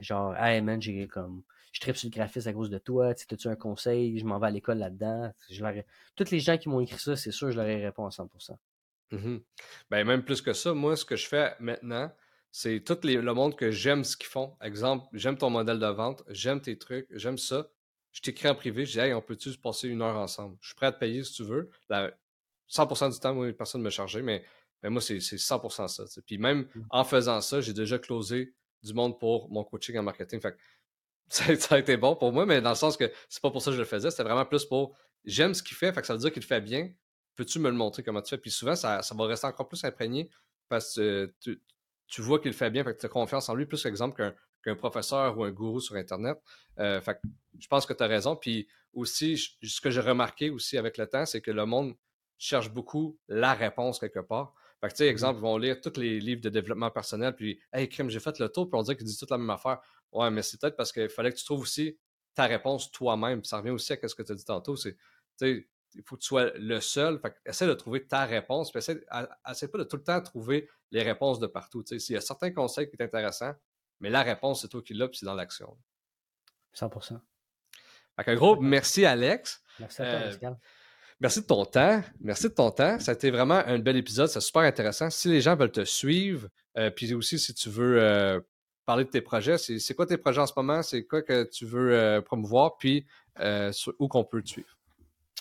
genre, hey man, j'ai comme, je tripe sur le graphisme à cause de toi, tu as-tu un conseil, je m'en vais à l'école là-dedans. Je. Toutes les gens qui m'ont écrit ça, c'est sûr, je leur ai répondu à 100%. Mmh ben, même plus que ça, moi, ce que je fais maintenant, c'est tout le monde que j'aime ce qu'ils font. Exemple, j'aime ton modèle de vente, j'aime tes trucs, j'aime ça. Je t'écris en privé, je dis, hey, on peut-tu se passer une heure ensemble? Je suis prêt à te payer si tu veux. 100% du temps, moi, personne ne me chargeait, mais, mais moi, c'est 100% ça. Puis même mmh. en faisant ça, j'ai déjà closé du monde pour mon coaching en marketing. Fait <laughs> ça, a été bon pour moi, mais dans le sens que c'est pas pour ça que je le faisais, c'était vraiment plus pour j'aime ce qu'il fait, fait que ça veut dire qu'il le fait bien. Peux-tu me le montrer comment tu fais? Puis souvent, ça, ça va rester encore plus imprégné parce que tu, tu vois qu'il le fait bien, fait que tu as confiance en lui, plus qu'exemple qu'un professeur ou un gourou sur Internet. Euh, fait je pense que tu as raison. Puis aussi, ce que j'ai remarqué aussi avec le temps, c'est que le monde cherche beaucoup la réponse quelque part. Fait que, tu sais, mmh exemple, ils vont lire tous les livres de développement personnel, puis, hey, crime, j'ai fait le tour, puis on dirait qu'ils disent toute la même affaire. Ouais, mais c'est peut-être parce qu'il fallait que tu trouves aussi ta réponse toi-même. Ça revient aussi à ce que tu as dit tantôt. C'est, tu sais, il faut que tu sois le seul. Fait essaie de trouver ta réponse, puis essaie, essaie, pas de tout le temps trouver les réponses de partout. Tu sais, s'il y a certains conseils qui sont intéressants, mais la réponse, c'est toi qui l'as, puis c'est dans l'action. 100%. Fait que, gros, merci Alex. Merci à toi, euh, Pascal. Merci de ton temps. Merci de ton temps. Ça a été vraiment un bel épisode. C'est super intéressant. Si les gens veulent te suivre, euh, puis aussi si tu veux euh, parler de tes projets, c'est quoi tes projets en ce moment? C'est quoi que tu veux promouvoir? Puis où qu'on peut te suivre?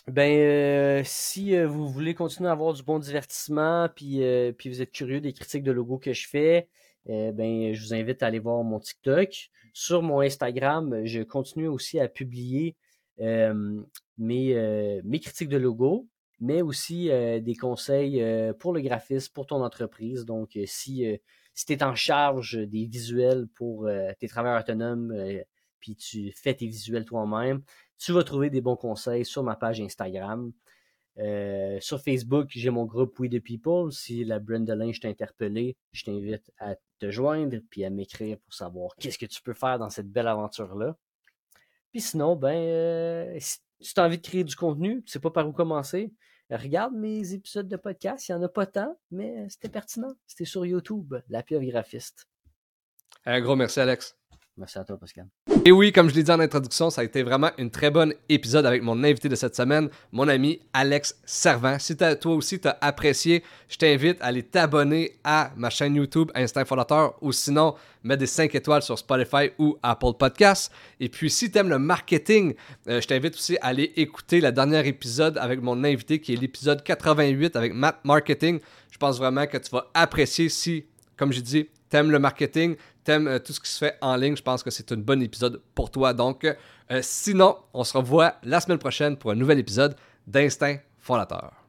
Ben, si vous voulez continuer à avoir du bon divertissement, puis, puis vous êtes curieux des critiques de logo que je fais, ben, je vous invite à aller voir mon TikTok. Sur mon Instagram, je continue aussi à publier mes, euh, mes critiques de logo, mais aussi euh, des conseils euh, pour le graphisme, pour ton entreprise. Donc, si, si tu es en charge des visuels pour tes travailleurs autonomes, puis tu fais tes visuels toi-même, tu vas trouver des bons conseils sur ma page Instagram. Sur Facebook, j'ai mon groupe We the People. Si la brand de linge t'a interpellé, je t'invite à te joindre puis à m'écrire pour savoir qu'est-ce que tu peux faire dans cette belle aventure-là. Puis sinon, ben, si tu as envie de créer du contenu, tu sais pas par où commencer, regarde mes épisodes de podcast. Il n'y en a pas tant, mais c'était pertinent. C'était sur YouTube, La Pieuvre Graphiste. Un gros merci, Alex. Merci à toi, Pascal. Et oui, comme je l'ai dit en introduction, ça a été vraiment une très bonne épisode avec mon invité de cette semaine, mon ami Alex Servant. Si toi aussi tu as apprécié, je t'invite à aller t'abonner à ma chaîne YouTube Instinct Fondateur ou sinon mettre des 5 étoiles sur Spotify ou Apple Podcasts. Et puis si tu aimes le marketing, euh, je t'invite aussi à aller écouter le dernier épisode avec mon invité qui est l'épisode 88 avec Matt Marketing. Je pense vraiment que tu vas apprécier si, comme j'ai dit, t'aimes le marketing, euh, tout ce qui se fait en ligne, je pense que c'est un bon épisode pour toi. Donc, euh, sinon, on se revoit la semaine prochaine pour un nouvel épisode d'Instinct Fondateur.